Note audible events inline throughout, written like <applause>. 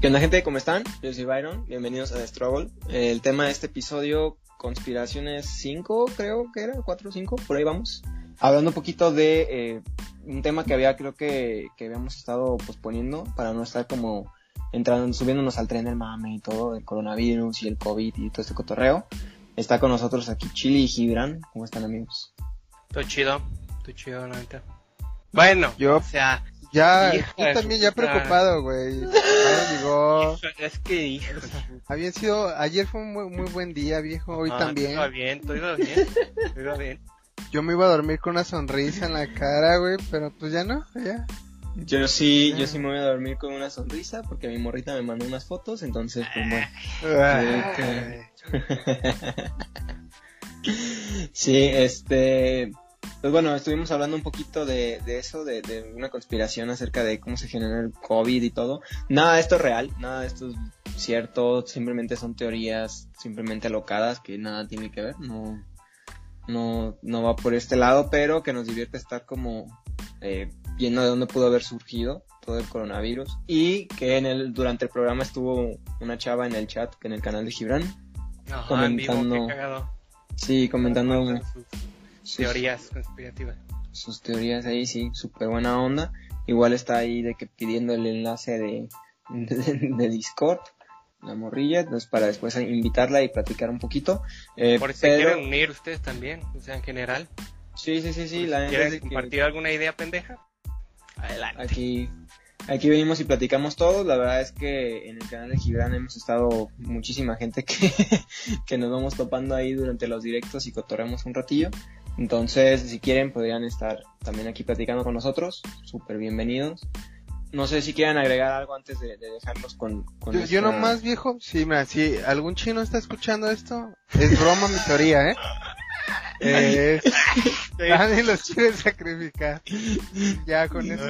¿Qué onda gente? ¿Cómo están? Yo soy Byron, bienvenidos a The Struggle. El tema de este episodio, conspiraciones 5, creo que era, 4 o 5, por ahí vamos. Hablando un poquito de eh, un tema que había, creo que, que habíamos estado posponiendo para no estar como entrando, subiéndonos al tren del mame y todo, del coronavirus y el COVID y todo este cotorreo. Está con nosotros aquí Chili y Gibran. ¿Cómo están amigos? Todo chido, todo chido, la neta. Bueno, Yo- o sea, Ya, yo también ya preocupado, güey. Llegó. es que hijo. Habían sido, ayer fue un muy, muy buen día, viejo, hoy Ah, también. Todo iba bien, todo iba bien, todo iba bien. Yo me iba a dormir con una sonrisa en la cara, güey, pero pues ya no, ya. Yo sí, yo sí me voy a dormir con una sonrisa porque mi morrita me mandó unas fotos, entonces pues bueno. Ay. Sí, <laughs> este, pues bueno, estuvimos hablando un poquito de, de eso, de, de una conspiración acerca de cómo se generó el COVID y todo. Nada de esto es real, nada de esto es cierto, simplemente son teorías simplemente alocadas que nada tiene que ver, no, no, no va por este lado, pero que nos divierte estar como eh, viendo de dónde pudo haber surgido todo el coronavirus y que en el, durante el programa estuvo una chava en el chat, que en el canal de Gibran, Ajá, en vivo, Comentando qué cagado. sí, comentando Sus sus- teorías conspirativas. sus teorías ahí, sí, súper buena onda. Igual está ahí de que pidiendo el enlace de, de, <laughs> de Discord, la morrilla, entonces para después invitarla y platicar un poquito. Eh, Por si pero- quieren unir ustedes también, o sea, en general. sí, sí, sí, sí, la si neta es ¿Quieren de que compartir alguna idea pendeja? Adelante. aquí, aquí venimos y platicamos todos. La verdad es que en el canal de Gibran hemos estado muchísima gente que, <laughs> que nos vamos topando ahí durante los directos y cotorreamos un ratillo. Entonces, si quieren, podrían estar también aquí platicando con nosotros. Súper bienvenidos. No sé si quieren agregar algo antes de, de dejarlos con, con Yo, nomás, viejo, sí, mira, si algún chino está escuchando esto, es broma mi teoría, ¿eh? Eh, nadie los quiere sacrificar. Ya con eso.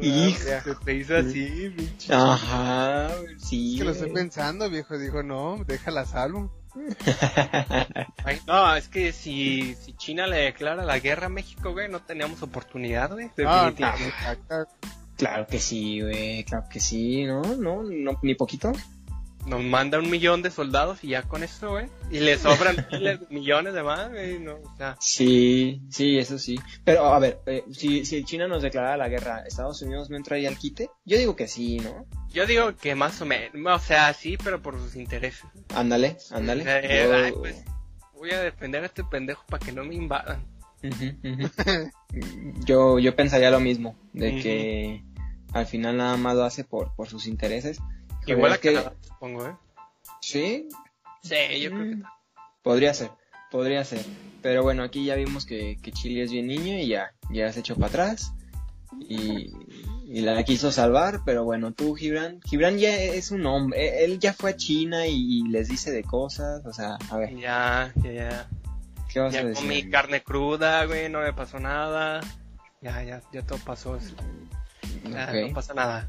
Ya. Se te hizo así, pinche. Ajá, sí. Es que lo estoy güey. pensando, viejo. Dijo, no, déjala salvo. Ay, no, es que si, si China le declara la guerra a México, güey, no teníamos oportunidad, güey. Ah, no, claro que sí, güey, claro que sí, ¿no? No, no ni poquito. Nos manda un millón de soldados y ya con eso, güey. Y le sobran <laughs> millones de más, güey. No, o sea, Sí, sí, eso sí. Pero, a ver, eh, si, si China nos declarara la guerra, ¿Estados Unidos no entraría al quite? Yo digo que sí, ¿no? yo digo que más o menos. O sea, sí, pero por sus intereses. Ándale, ándale. Eh, Yo- ay, pues, voy a defender a este pendejo para que no me invadan. Ujú, ujú. <laughs> yo, yo pensaría lo mismo, de que al final nada más lo hace por, por sus intereses. Igual es a que- Canadá, supongo, ¿eh? Sí, Sí, yo creo que Mm, Podría ser, podría ser. Pero bueno, aquí ya vimos que, que Chile es bien niño y ya, ya se echó para atrás. Y, y la quiso salvar, pero bueno, tú, Gibran, Gibran ya es un hombre, él ya fue a China y, y les dice de cosas, o sea, a ver, Ya, ya, ya. ¿qué vas a Ya decir? comí carne cruda, güey, no me pasó nada. Ya, ya, ya todo pasó. Ya, Ok. no pasa nada.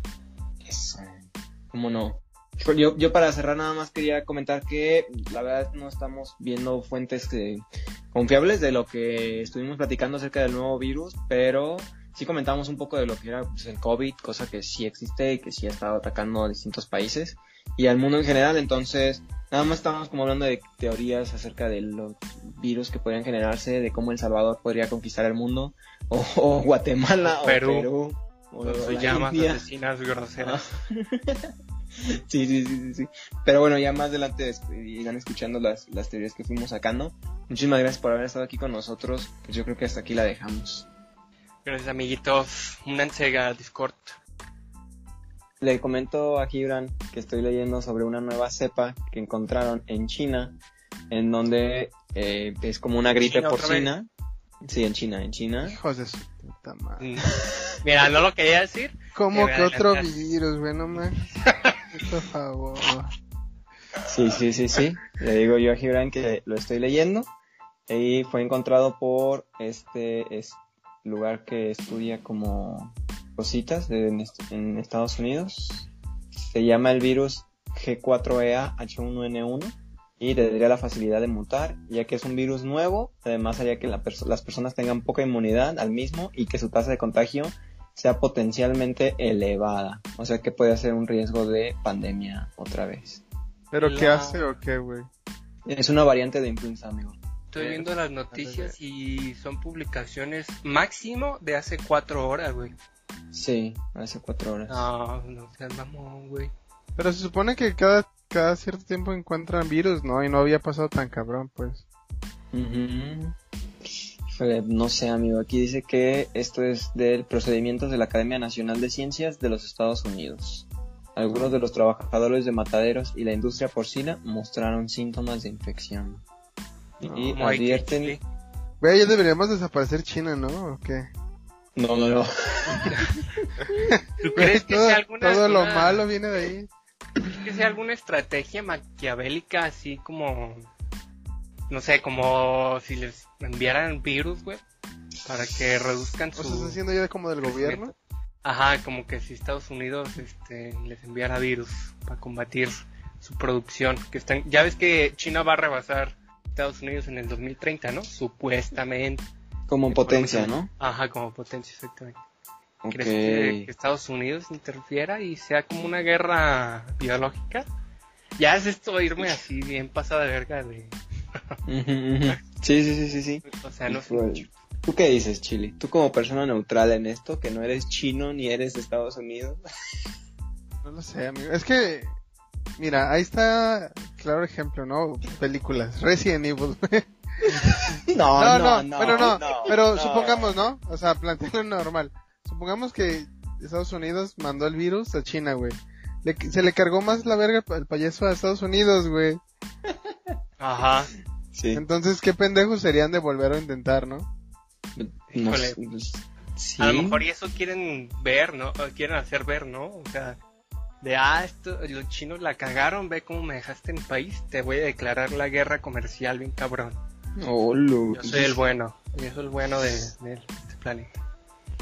Eso. ¿Cómo no? Yo, yo para cerrar nada más quería comentar que la verdad no estamos viendo fuentes eh, confiables de lo que estuvimos platicando acerca del nuevo virus, pero sí comentamos un poco de lo que era pues, el COVID, cosa que sí existe y que sí ha estado atacando a distintos países y al mundo en general, entonces nada más estábamos como hablando de teorías acerca de los virus que podrían generarse, de cómo El Salvador podría conquistar el mundo, o, o Guatemala, Perú. o Perú, Con sus la llamas India. asesinas groseras. Sí, <laughs> sí, sí, sí, sí. Pero bueno, ya más adelante es- irán escuchando las, las teorías que fuimos sacando. Muchísimas gracias por haber estado aquí con nosotros. Pues yo creo que hasta aquí la dejamos. Gracias, amiguitos. Únanse a Discord. Le comento a Gibran que estoy leyendo sobre una nueva cepa que encontraron en China, en donde eh, es como una gripe China porcina. Sí, en China, en China. Hijos de su puta madre. Mira, no lo quería decir. ¿Cómo Que otro virus, güey? No más. Por favor. Sí, sí, sí, sí. Le digo yo a Gibran que lo estoy leyendo. Y fue encontrado por este es lugar que estudia como cositas de- en, en Estados Unidos. Se llama el virus E G4EA-H1N1 y tendría la facilidad de mutar, ya que es un virus nuevo. Además haría que la perso- las personas tengan poca inmunidad al mismo y que su tasa de contagio sea potencialmente elevada. O sea que puede ser un riesgo de pandemia otra vez. ¿Pero qué hace o qué, güey? Es una variante de influenza, amigo. Estoy viendo las noticias y son publicaciones máximo de hace cuatro horas, güey. Sí, hace cuatro horas. No, no seas mamón, güey. Pero se supone que cada, cada cierto tiempo encuentran virus, ¿no? Y no había pasado tan cabrón, pues. No sé, amigo. Aquí dice que esto es del procedimientos de la Academia Nacional de Ciencias de los Estados Unidos. Algunos de los trabajadores de mataderos y la industria porcina mostraron síntomas de infección. y advierten... Güey, ya deberíamos desaparecer China, ¿no? ¿O qué? No, no, no. <laughs> ¿Tú Güey, crees que todo sea alguna, todo lo malo viene de ahí. ¿Crees que sea alguna estrategia maquiavélica así como no sé, como si les enviaran virus, güey, para que reduzcan O su sea, está haciendo ya como del gobierno. Ajá, como que si Estados Unidos este, les enviara virus para combatir su producción, que están ya ves que China va a rebasar Estados Unidos en el 2030, ¿no? Supuestamente. Como potencia, ¿no? Ajá, como potencia exactamente. Ok. ¿Crees que, que Estados Unidos interfiera y sea como una guerra biológica? Ya es esto irme así bien pasada de verga de... Sí, sí, sí, sí, sí. O sea, no sé. ¿Tú qué dices, Chile? Tú como persona neutral en esto, que no eres chino ni eres de Estados Unidos. <laughs> No lo sé, amigo. Es que, mira, ahí está, claro ejemplo, ¿no? Películas. Resident Evil. <laughs> <laughs> No, no, no, no, pero no, pero no. supongamos, ¿no? O sea, plantearlo normal. Supongamos que Estados Unidos mandó el virus a China, güey. Le- se le cargó más la verga el payaso a Estados Unidos, güey. Ajá. Sí. Entonces, qué pendejos serían de volver a intentar, ¿no? No Híjole. sé, pues, sí. A lo mejor y eso quieren ver, ¿no? O quieren hacer ver, ¿no? O sea, de, ah, esto, los chinos la cagaron, ve cómo me dejaste en el país, te voy a declarar la guerra comercial bien cabrón. Oh, lo- Yo soy el <laughs> bueno, yo soy el bueno de, de este planeta.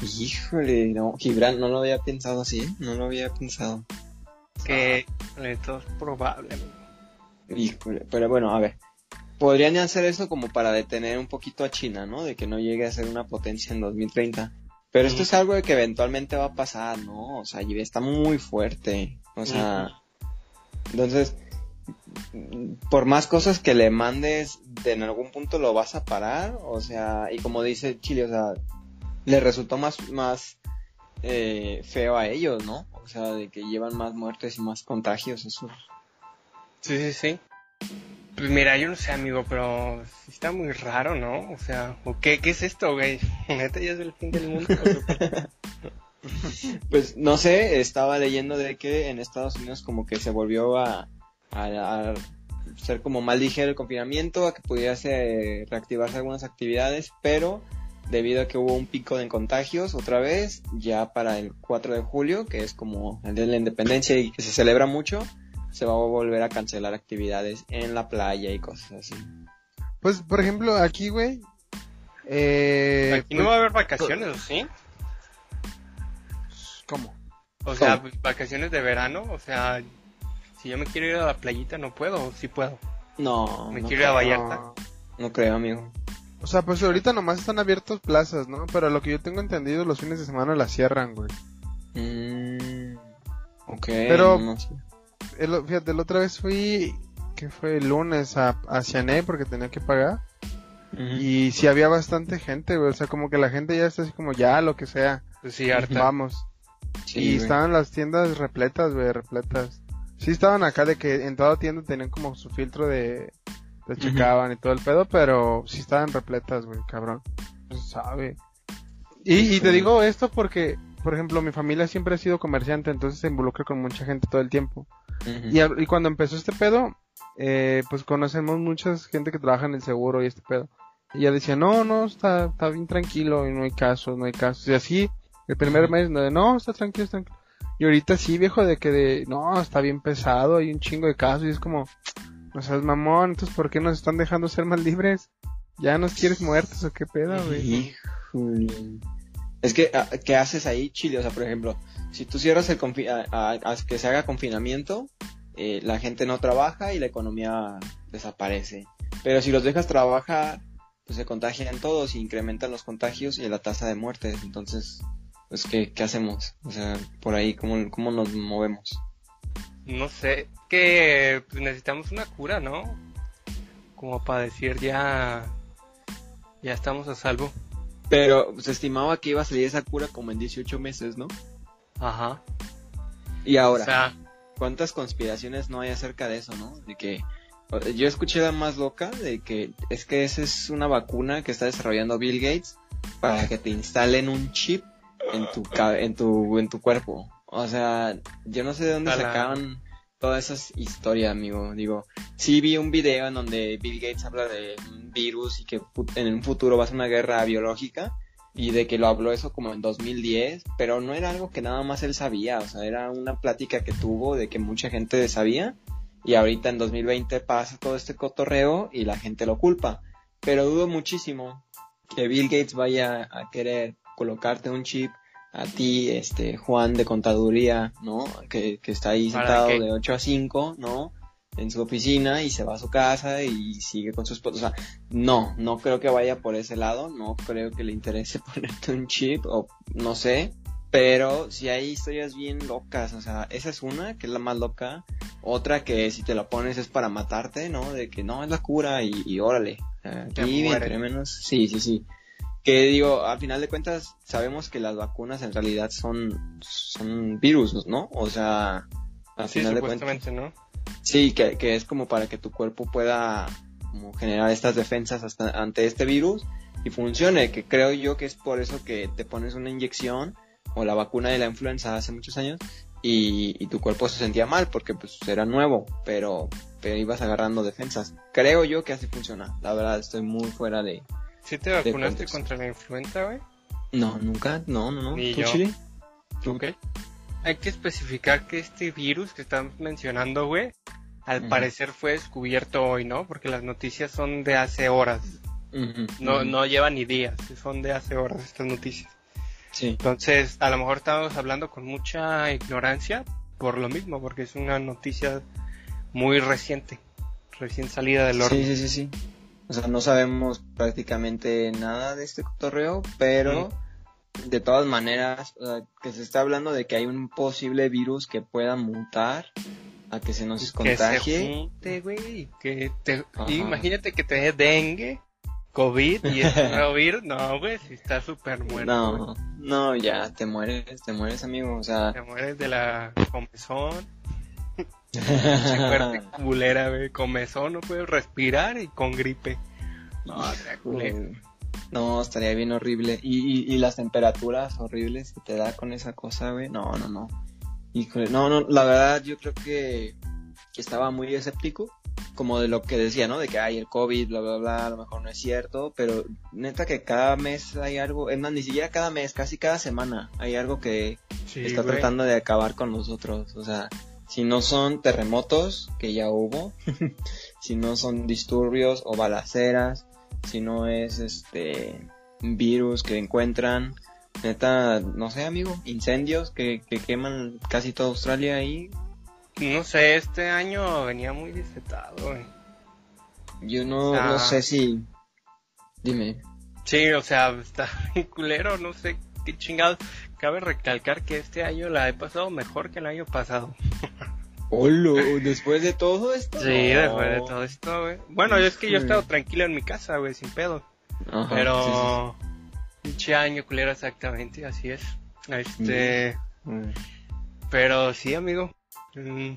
Híjole, no, Gibran, no lo había pensado así, ¿eh? No lo había pensado. Que esto es probable. amigo. Híjole, pero bueno, a ver. Podrían hacer eso como para detener un poquito a China, ¿no? De que no llegue a ser una potencia en 2030. Pero esto es algo de que eventualmente va a pasar, ¿no? O sea, y está muy fuerte. O sea, entonces, por más cosas que le mandes, de en algún punto lo vas a parar. O sea, y como dice Chile, o sea, le resultó más, más eh, feo a ellos, ¿no? O sea, de que llevan más muertes y más contagios, eso. Sí, sí, sí. Pues mira, yo no sé, amigo, pero está muy raro, ¿no? O sea, ¿o qué, ¿qué es esto, güey? <laughs> Neta, ya es el fin del mundo. <laughs> Pues no sé, estaba leyendo de que en Estados Unidos como que se volvió a, a- a ser como mal ligero el confinamiento, a que pudiese reactivarse algunas actividades, pero debido a que hubo un pico de contagios otra vez, ya para el 4 de julio, que es como el día de la independencia y que se celebra mucho, se va a volver a cancelar actividades en la playa y cosas así. Pues, por ejemplo, aquí, güey. Eh, Aquí no va a haber vacaciones, ¿o ¿sí? ¿Cómo? O sea, ¿Cómo? pues, vacaciones de verano, o sea, si yo me quiero ir a la playita no puedo, o sí puedo. No, Me no, quiero ir a Vallarta. No. no creo, amigo. O sea, pues ahorita nomás están abiertos plazas, ¿no? Pero lo que yo tengo entendido, los fines de semana las cierran, güey. Mm, ok, Pero- no sé. El, fíjate, la otra vez fui, que fue el lunes, a, a Ciané porque tenía que pagar. Y sí había bastante gente, güey. O sea, como que la gente ya está así como, ya, lo que sea. Pues sí, harta. Vamos. Sí, y güey. estaban las tiendas repletas, güey, repletas. Sí estaban acá de que en toda tienda tenían como su filtro de... Te checaban y todo el pedo, pero sí estaban repletas, güey, cabrón. No se sabe. Y, y te digo esto porque, por ejemplo, mi familia siempre ha sido comerciante, entonces se involucra con mucha gente todo el tiempo. Y, y cuando empezó este pedo, eh, pues conocemos mucha gente que trabaja en el seguro y este pedo. Y ella decía, no, no, está, está bien tranquilo y no hay casos, no hay casos. Y así, el primer mes, no, de, no, está tranquilo, está tranquilo. Y ahorita sí, viejo, de que de, no, está bien pesado, hay un chingo de casos y es como, no seas mamón, entonces ¿por qué nos están dejando ser más libres? ¿Ya nos quieres muertos o qué pedo, güey? Híjole. Es que, ah, ¿qué haces ahí, Chile? O sea, por ejemplo, si tú cierras el que se haga confinamiento, eh, la gente no trabaja y la economía desaparece. Pero si los dejas trabajar, pues se contagian todos y incrementan los contagios y la tasa de muertes. Entonces, pues, ¿qué, qué hacemos? O sea, por ahí, ¿cómo, cómo nos movemos? No sé, que pues, necesitamos una cura, ¿no? Como para decir ya, ya estamos a salvo. Pero se estimaba que iba a salir esa cura como en 18 meses, ¿no? Ajá. Y ahora, O sea, ¿cuántas conspiraciones no hay acerca de eso, no? De que yo escuché la más loca de que es que esa es una vacuna que está desarrollando Bill Gates para que te instalen un chip en tu en tu en tu cuerpo. O sea, yo no sé de dónde sacaban todas esas historias, amigo. Digo, sí vi un video en donde Bill Gates habla de un virus y que en un futuro va a ser una guerra biológica y de que lo habló eso como en 2010, pero no era algo que nada más él sabía, o sea, era una plática que tuvo de que mucha gente sabía y ahorita en 2020 pasa todo este cotorreo y la gente lo culpa. Pero dudo muchísimo que Bill Gates vaya a querer colocarte un chip a ti, este, Juan de contaduría, ¿no? Que, que está ahí ¿Para sentado de 8 a 5, ¿no? En su oficina y se va a su casa y sigue con su esposa. O sea, no, no creo que vaya por ese lado, no creo que le interese <laughs> ponerte un chip o no sé. Pero si hay historias bien locas, o sea, esa es una, que es la más loca. Otra que si te la pones es para matarte, ¿no? De que no, es la cura y, y órale. Aquí, entre menos. Sí, sí, sí. Que digo, a final de cuentas, sabemos que las vacunas en realidad son, son virus, ¿no? O sea, a sí, final de cuentas. ¿no? Sí, que, que es como para que tu cuerpo pueda como generar estas defensas hasta ante este virus y funcione, que creo yo que es por eso que te pones una inyección o la vacuna de la influenza hace muchos años y, y tu cuerpo se sentía mal porque pues era nuevo, pero, pero ibas agarrando defensas. Creo yo que así funciona. La verdad estoy muy fuera de... ¿Sí te vacunaste contra la influenza, güey? No, nunca, no, no, no. Ni ¿Tú, yo. Chile? Ok. Hay que especificar que este virus que están mencionando, güey, al parecer fue descubierto hoy, ¿no? Porque las noticias son de hace horas. No, no llevan ni días, son de hace horas estas noticias. Sí. Entonces, a lo mejor estamos hablando con mucha ignorancia por lo mismo, porque es una noticia muy reciente, recién salida del horno. Sí, sí, sí, sí. O sea, no sabemos prácticamente nada de este cotorreo, pero de todas maneras, o sea, que se está hablando de que hay un posible virus que pueda mutar a que se nos que se contagie. junte, güey, que te, imagínate que te dé dengue, COVID y este nuevo virus, no, güey, si está súper muerto. No, no, ya te mueres, te mueres, amigo. O sea, te mueres de la comezón, fuerte <laughs> culera, güey, comezón, no puedes respirar y con gripe. No, No, estaría bien horrible. Y, y, y las temperaturas horribles que te da con esa cosa, güey. No, no, no. Híjole, no, no, la verdad yo creo que, que estaba muy escéptico. Como de lo que decía, ¿no? De que hay el COVID, bla, bla, bla, a lo mejor no es cierto. Pero neta que cada mes hay algo, es más, ni siquiera cada mes, casi cada semana hay algo que Sí, está güey. tratando de acabar con nosotros. O sea, si no son terremotos, que ya hubo, <laughs> si no son disturbios o balaceras, si no es este virus que encuentran, neta, no sé, amigo, incendios que, que queman casi toda Australia ahí. No sé, este año venía muy desetado, güey. Yo no, no sé si. Dime. Sí, o sea, está <laughs> bien culero, no sé qué chingados. Cabe recalcar que este año la he pasado mejor que el año pasado. Hola, después de todo esto. Sí, No. después de todo esto, güey. Bueno, es que yo he estado tranquilo en mi casa, güey, sin pedo. Ajá, Pero... Pinche año culero, exactamente, así es. Este... sí. Mm. Pero sí, amigo. Mm,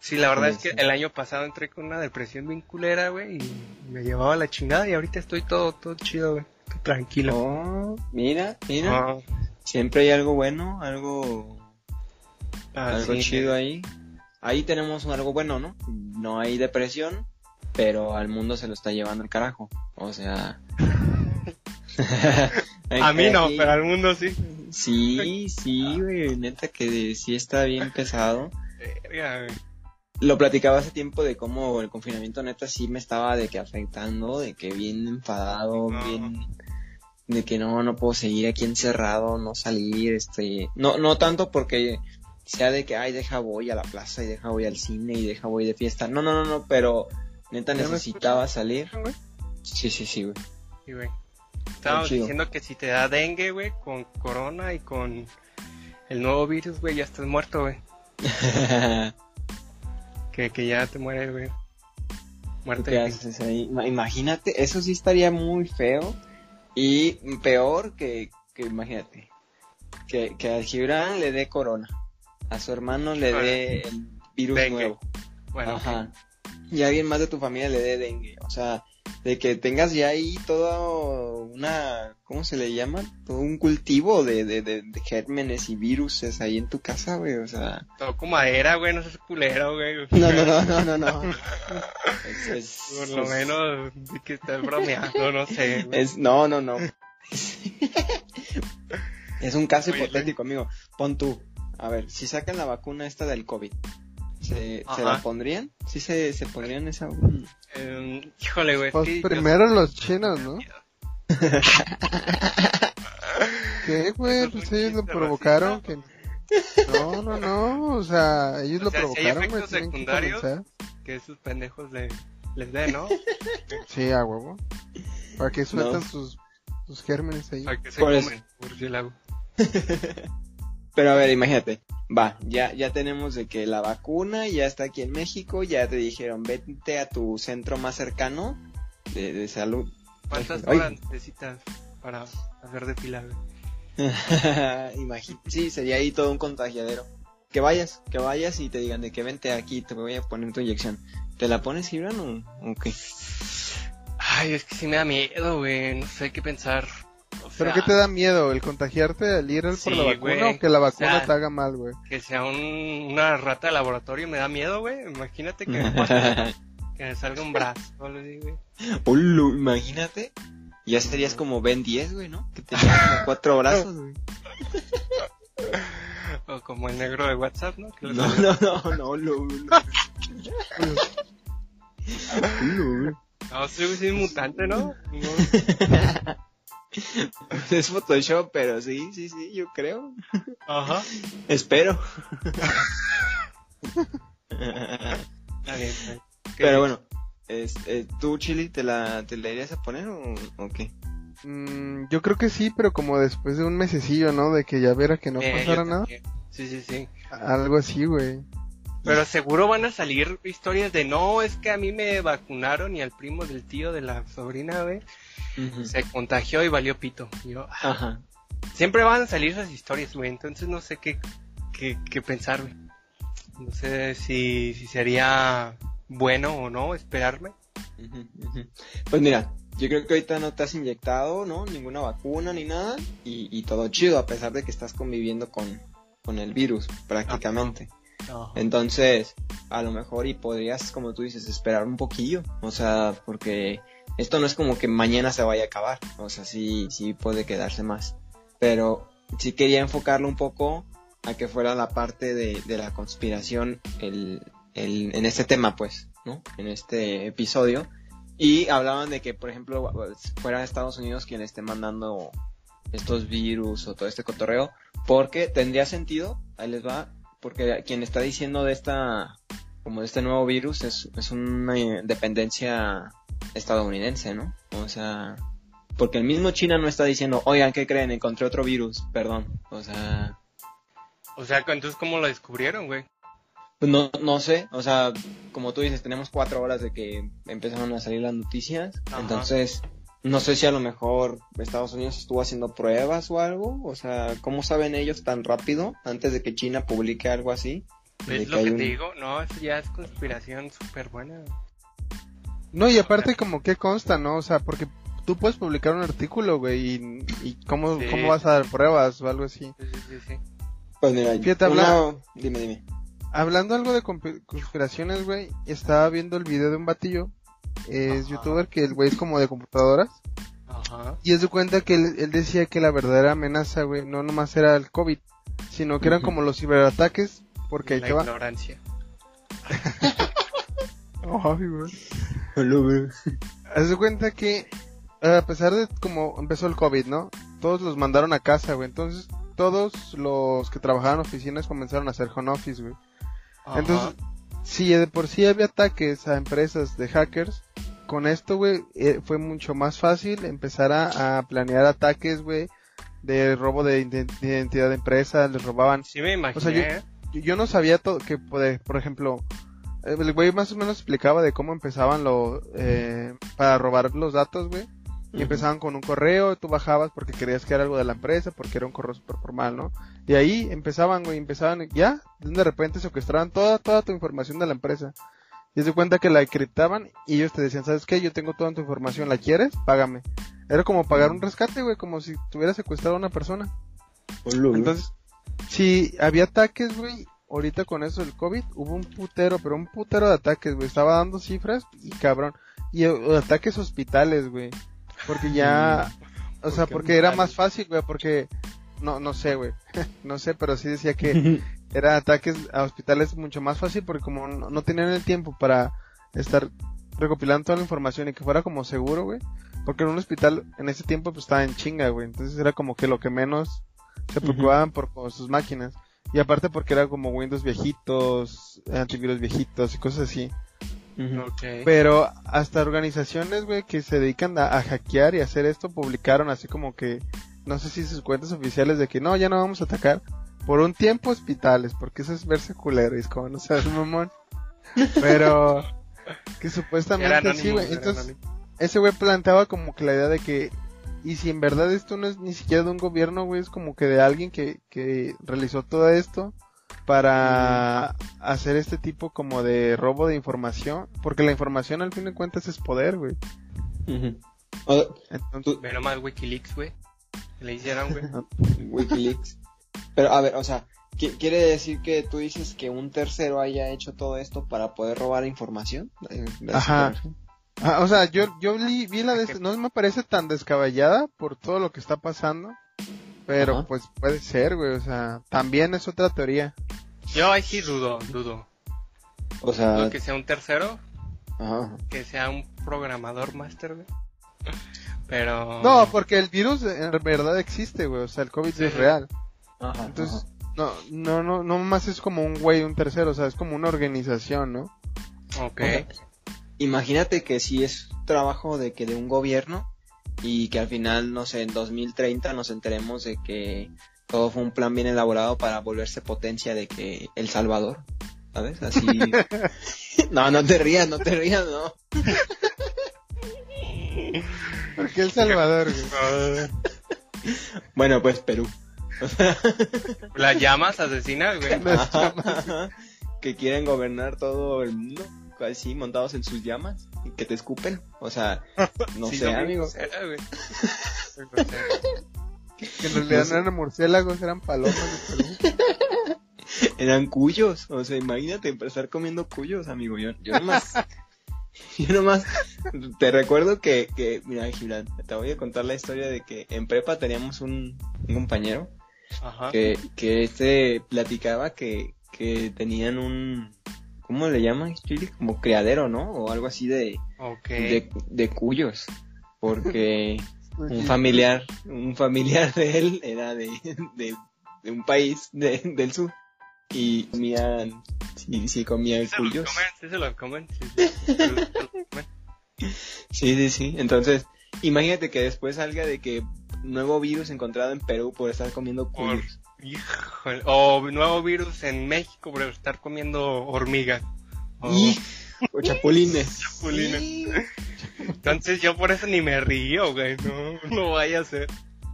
Sí, la verdad Sí, es que el año pasado entré con una depresión bien culera, güey, y me llevaba la chingada y ahorita estoy todo, todo chido, güey. Tranquilo. Oh, mira, mira. Ah, Siempre hay algo bueno, algo, ah, algo sí. chido ahí. Ahí tenemos algo bueno, ¿no? No hay depresión, pero al mundo se lo está llevando el carajo. O sea. <laughs> A mí no, pero al mundo sí. Sí, sí, güey. Neta que sí está bien pesado. Lo platicaba hace tiempo de cómo el confinamiento neta sí me estaba de que afectando, de que bien enfadado, No. bien de que no, no puedo seguir aquí encerrado, no salir, este, no, no tanto porque sea de que, ay, deja voy a la plaza y deja voy al cine y deja voy de fiesta, no, no, no, no, pero neta ¿Ya me necesitaba salir. Sí, sí, sí, güey. Sí, güey. Estábamos diciendo que si te da dengue, güey, con corona y con el nuevo virus, güey, ya estás muerto, güey. <laughs> Que, que ya te mueres, güey. Muerte. ¿Qué haces ahí? Ima- Imagínate, eso sí estaría muy feo. Y peor que, que imagínate, que, que a Gibran le dé corona, a su hermano le dé el virus Dengue. nuevo. Bueno, Ajá. Y a alguien más de tu familia le dé dengue. O sea, de que tengas ya ahí toda una, ¿cómo se le llama? Todo un cultivo de, de, de, de gérmenes y viruses ahí en tu casa, güey. O sea, toco madera, güey, no seas culero, güey. no, no, no, no, no, no. <laughs> Es, es- Por lo es- menos que estás bromeando, no sé. güey. Es, no, no, no. es un caso Oye, hipotético, amigo. Pon tú. A ver, si sacan la vacuna esta del COVID, ¿se, ¿se Ajá. la pondrían? ¿Sí se, se pondrían esa? Eh, híjole, <laughs> güey. es Pues yo- primero los chinos, ¿no? ¿Qué, güey? Pues ellos lo provocaron. Que... No, no, no. O sea, ellos O lo sea, si hay provocaron, güey. que. Que esos pendejos le, les den, ¿no? <laughs> Sí, a huevo. Para que sueltan No. sus, sus gérmenes ahí. Para que se Por comen. <laughs> Pero a ver, imagínate. Va, ya, ya tenemos de que la vacuna ya está aquí en México, ya te dijeron, vete a tu centro más cercano de, de salud. ¿Cuántas horas necesitas para hacer desfilar, güey? <laughs> Imagínate, sí, sería ahí todo un contagiadero. Que vayas, que vayas y te digan de que vente aquí, te voy a poner tu inyección. ¿Te la pones, Gibran, o, o qué? Ay, es que sí me da miedo, güey. No sé qué pensar. O ¿Pero sea, qué te da miedo? ¿El contagiarte al ir al por la Sí, vacuna güey. o que la vacuna O sea, te haga mal, güey? Que sea un- una rata de laboratorio me da miedo, güey. Imagínate que <laughs> que me salga un brazo o algo así, güey. Ulu, imagínate. Ya serías como Ben 10, güey, ¿no? Que tenía como cuatro brazos, güey. O como el negro de WhatsApp, ¿no? No, no, no, <laughs> no. No, sí, güey, sí es mutante, ¿no? No. <laughs> <laughs> Es Photoshop, pero sí, sí, sí, yo creo. Ajá. Espero. Está bien, güey. ¿Qué Pero bueno, es, eh, ¿tú, Chili, te la, te la irías a poner o, o qué? Mm, yo creo que sí, pero como después de un mesecillo, ¿no? De que ya viera que no Eh, pasara nada. Sí, sí, sí. Algo así, güey. Pero seguro van a salir historias de no, es que a mí me vacunaron y al primo del tío de la sobrina, güey, se contagió y valió pito. Yo, ah, Ajá. siempre van a salir esas historias, güey, entonces no sé qué, qué, qué pensar, güey. No sé si, si sería bueno o no esperarme. Pues mira, yo creo que ahorita no te has inyectado, ¿no? Ninguna vacuna ni nada. Y, y todo chido, a pesar de que estás conviviendo con, con el virus, prácticamente. Entonces, a lo mejor y podrías, como tú dices, esperar un poquillo. O sea, porque esto no es como que mañana se vaya a acabar. O sea, sí, sí puede quedarse más. Pero sí quería enfocarlo un poco a que fuera la parte de, de la conspiración el, el, en este tema, pues, ¿no? En este episodio. Y hablaban de que, por ejemplo, fuera Estados Unidos quien esté mandando estos virus o todo este cotorreo, porque tendría sentido, ahí les va, porque quien está diciendo de esta, como de este nuevo virus es, es una eh, dependencia estadounidense, ¿no? O sea, porque el mismo China no está diciendo, oigan, ¿qué creen? Encontré otro virus, perdón. O sea, O sea, entonces, ¿cómo lo descubrieron, güey? pues no, no sé, o sea, como tú dices, tenemos cuatro horas de que empezaron a salir las noticias, Ajá. entonces, no sé si a lo mejor Estados Unidos estuvo haciendo pruebas o algo, o sea, ¿cómo saben ellos tan rápido antes de que China publique algo así? ¿Ves lo que un- te digo? No, eso ya es conspiración súper buena. No, y aparte como que consta, ¿no? O sea, porque tú puedes publicar un artículo, güey, y, y cómo, Sí. cómo vas a dar pruebas o algo así. Sí, sí, sí. Pues mira, Fíjate, una- habla- dime, dime. Hablando algo de conspiraciones, güey, estaba viendo el video de un batillo, es Ajá. youtuber, que el güey es como de computadoras, Ajá. y es de cuenta que él, él decía que la verdadera amenaza, güey, no nomás era el COVID, sino que eran como los ciberataques, porque ahí la te va. ignorancia. <laughs> Ay, güey. Haz de cuenta que, a pesar de como empezó el COVID, ¿no? Todos los mandaron a casa, güey. Entonces, todos los que trabajaban en oficinas comenzaron a hacer home office, güey. Ajá. Entonces, si de por sí había ataques a empresas de hackers, con esto, güey, eh, fue mucho más fácil empezar a, a planear ataques, güey, de robo de, ident- de identidad de empresa, les robaban. Sí me imaginé. O sea, yo- ¿eh? Yo, yo no sabía todo, que, por por ejemplo, el güey más o menos explicaba de cómo empezaban lo, eh, para robar los datos, güey. Y empezaban con un correo, tú bajabas porque querías que era algo de la empresa, porque era un correo super formal, ¿no? Y ahí empezaban, güey, empezaban, ya, de repente secuestraban toda, toda tu información de la empresa. Y se cuenta que la encriptaban y ellos te decían, ¿sabes qué? Yo tengo toda tu información, ¿la quieres? Págame. Era como pagar un rescate, güey, como si tuvieras secuestrado a una persona. Entonces, si había ataques, güey, ahorita con eso del COVID, hubo un putero, pero un putero de ataques, güey. Estaba dando cifras y cabrón. Y eh, ataques hospitales, güey. Porque ya, o sea, porque era más fácil, güey, porque, no, no sé, güey. <laughs> no sé, pero sí decía que <laughs> era ataques a hospitales mucho más fácil porque como no, no tenían el tiempo para estar recopilando toda la información y que fuera como seguro, güey. Porque en un hospital en ese tiempo pues estaba en chinga, güey. Entonces era como que lo que menos se preocupaban por sus máquinas. Y aparte porque era como Windows viejitos, antivirus viejitos y cosas así. Pero hasta organizaciones, güey, que se dedican a, a hackear y hacer esto, publicaron así como que, no sé si sus cuentas oficiales de que no, ya no vamos a atacar. Por un tiempo hospitales, porque eso es verse culero, y es como, no seas mamón. <laughs> Pero, que supuestamente anónimo, sí, güey. Entonces, anónimo. ese güey planteaba como que la idea de que, y si en verdad esto no es ni siquiera de un gobierno, güey, es como que de alguien que, que realizó todo esto para hacer este tipo como de robo de información, porque la información al fin de cuentas es poder, güey. Ujú. O- Entonces, Ve nomás Wikileaks, güey. Que le hicieron, güey. <laughs> Wikileaks. Pero, a ver, o sea, ¿qui- ¿quiere decir que tú dices que un tercero haya hecho todo esto para poder robar información? Eh, ¿de eso Ajá. refieres? Ah, o sea, yo, yo li- vi la de no me parece tan descabellada por todo lo que está pasando, pero Ajá. pues puede ser, güey, o sea, también es otra teoría. Yo ahí sí dudo, dudo. O sea, Dudo que sea un tercero, ajá. que sea un programador máster, güey. Pero... No, porque el virus en verdad existe, güey, o sea, el COVID Sí, es real. Ajá, Entonces, no, no, no, no más es como un güey, un tercero, o sea, es como una organización, ¿no? Ok. Imagínate que si es trabajo de que de un gobierno y que al final, no sé, en 2030 nos enteremos de que todo fue un plan bien elaborado para volverse potencia de que El Salvador, ¿sabes? Así. <laughs> no, no te rías, no te rías, no. Porque El Salvador. Bueno, pues Perú. Las llamas asesinas, güey. Ajá. que quieren gobernar todo el mundo, así montados en sus llamas y que te escupen. O sea, <laughs> no Sí, sé, amigo. groseras, güey. <laughs> Que en realidad no eran murciélagos, eran palomas. <laughs> Eran cuyos, o sea, imagínate empezar comiendo cuyos, amigo. Yo, yo nomás, yo nomás te recuerdo que, que, mira, Gibran, te voy a contar la historia de que en prepa teníamos un, un compañero Ajá. que, que este platicaba que, que tenían un, ¿cómo le llaman, Chili? Como criadero, ¿no? O algo así de, de, de cuyos. Porque <laughs> un familiar, un familiar de él era de, de, de un país de- del sur y comían, sí, sí comían Sí cuyos. sí se los comen. Sí, sí. Se los- se los comen. Sí, sí, sí. Entonces, imagínate que después salga de que nuevo virus encontrado en Perú por estar comiendo Por- cuyos. Híjole. O nuevo virus en México por estar comiendo hormigas. O chapulines. chapulines. Entonces yo por eso ni me río, güey. No lo vaya a hacer.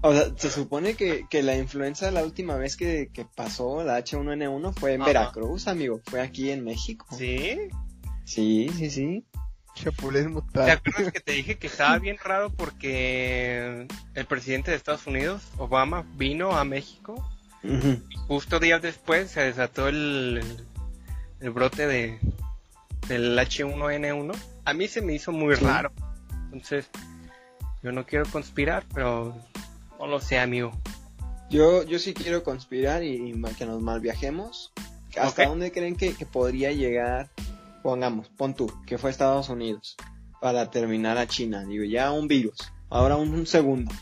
O sea, se supone que, que la influenza la última vez que, que pasó, la H1N1, fue en Ajá. Veracruz, amigo. Fue aquí en México. ¿Sí? Sí, sí, sí. Chapulín ¿Te mutante. acuerdas que te dije que estaba bien raro porque el presidente de Estados Unidos, Obama, vino a México? Justo días después se desató el, el brote de del H1N1. A mí se me hizo muy Sí. raro. Entonces, yo no quiero conspirar, pero no lo sé, amigo. Yo, yo sí quiero conspirar y, que nos mal viajemos. ¿Hasta Ok. dónde creen que, que podría llegar? Pongamos, pon tú, que fue Estados Unidos para terminar a China. Digo, ya un virus. Ahora un, un segundo.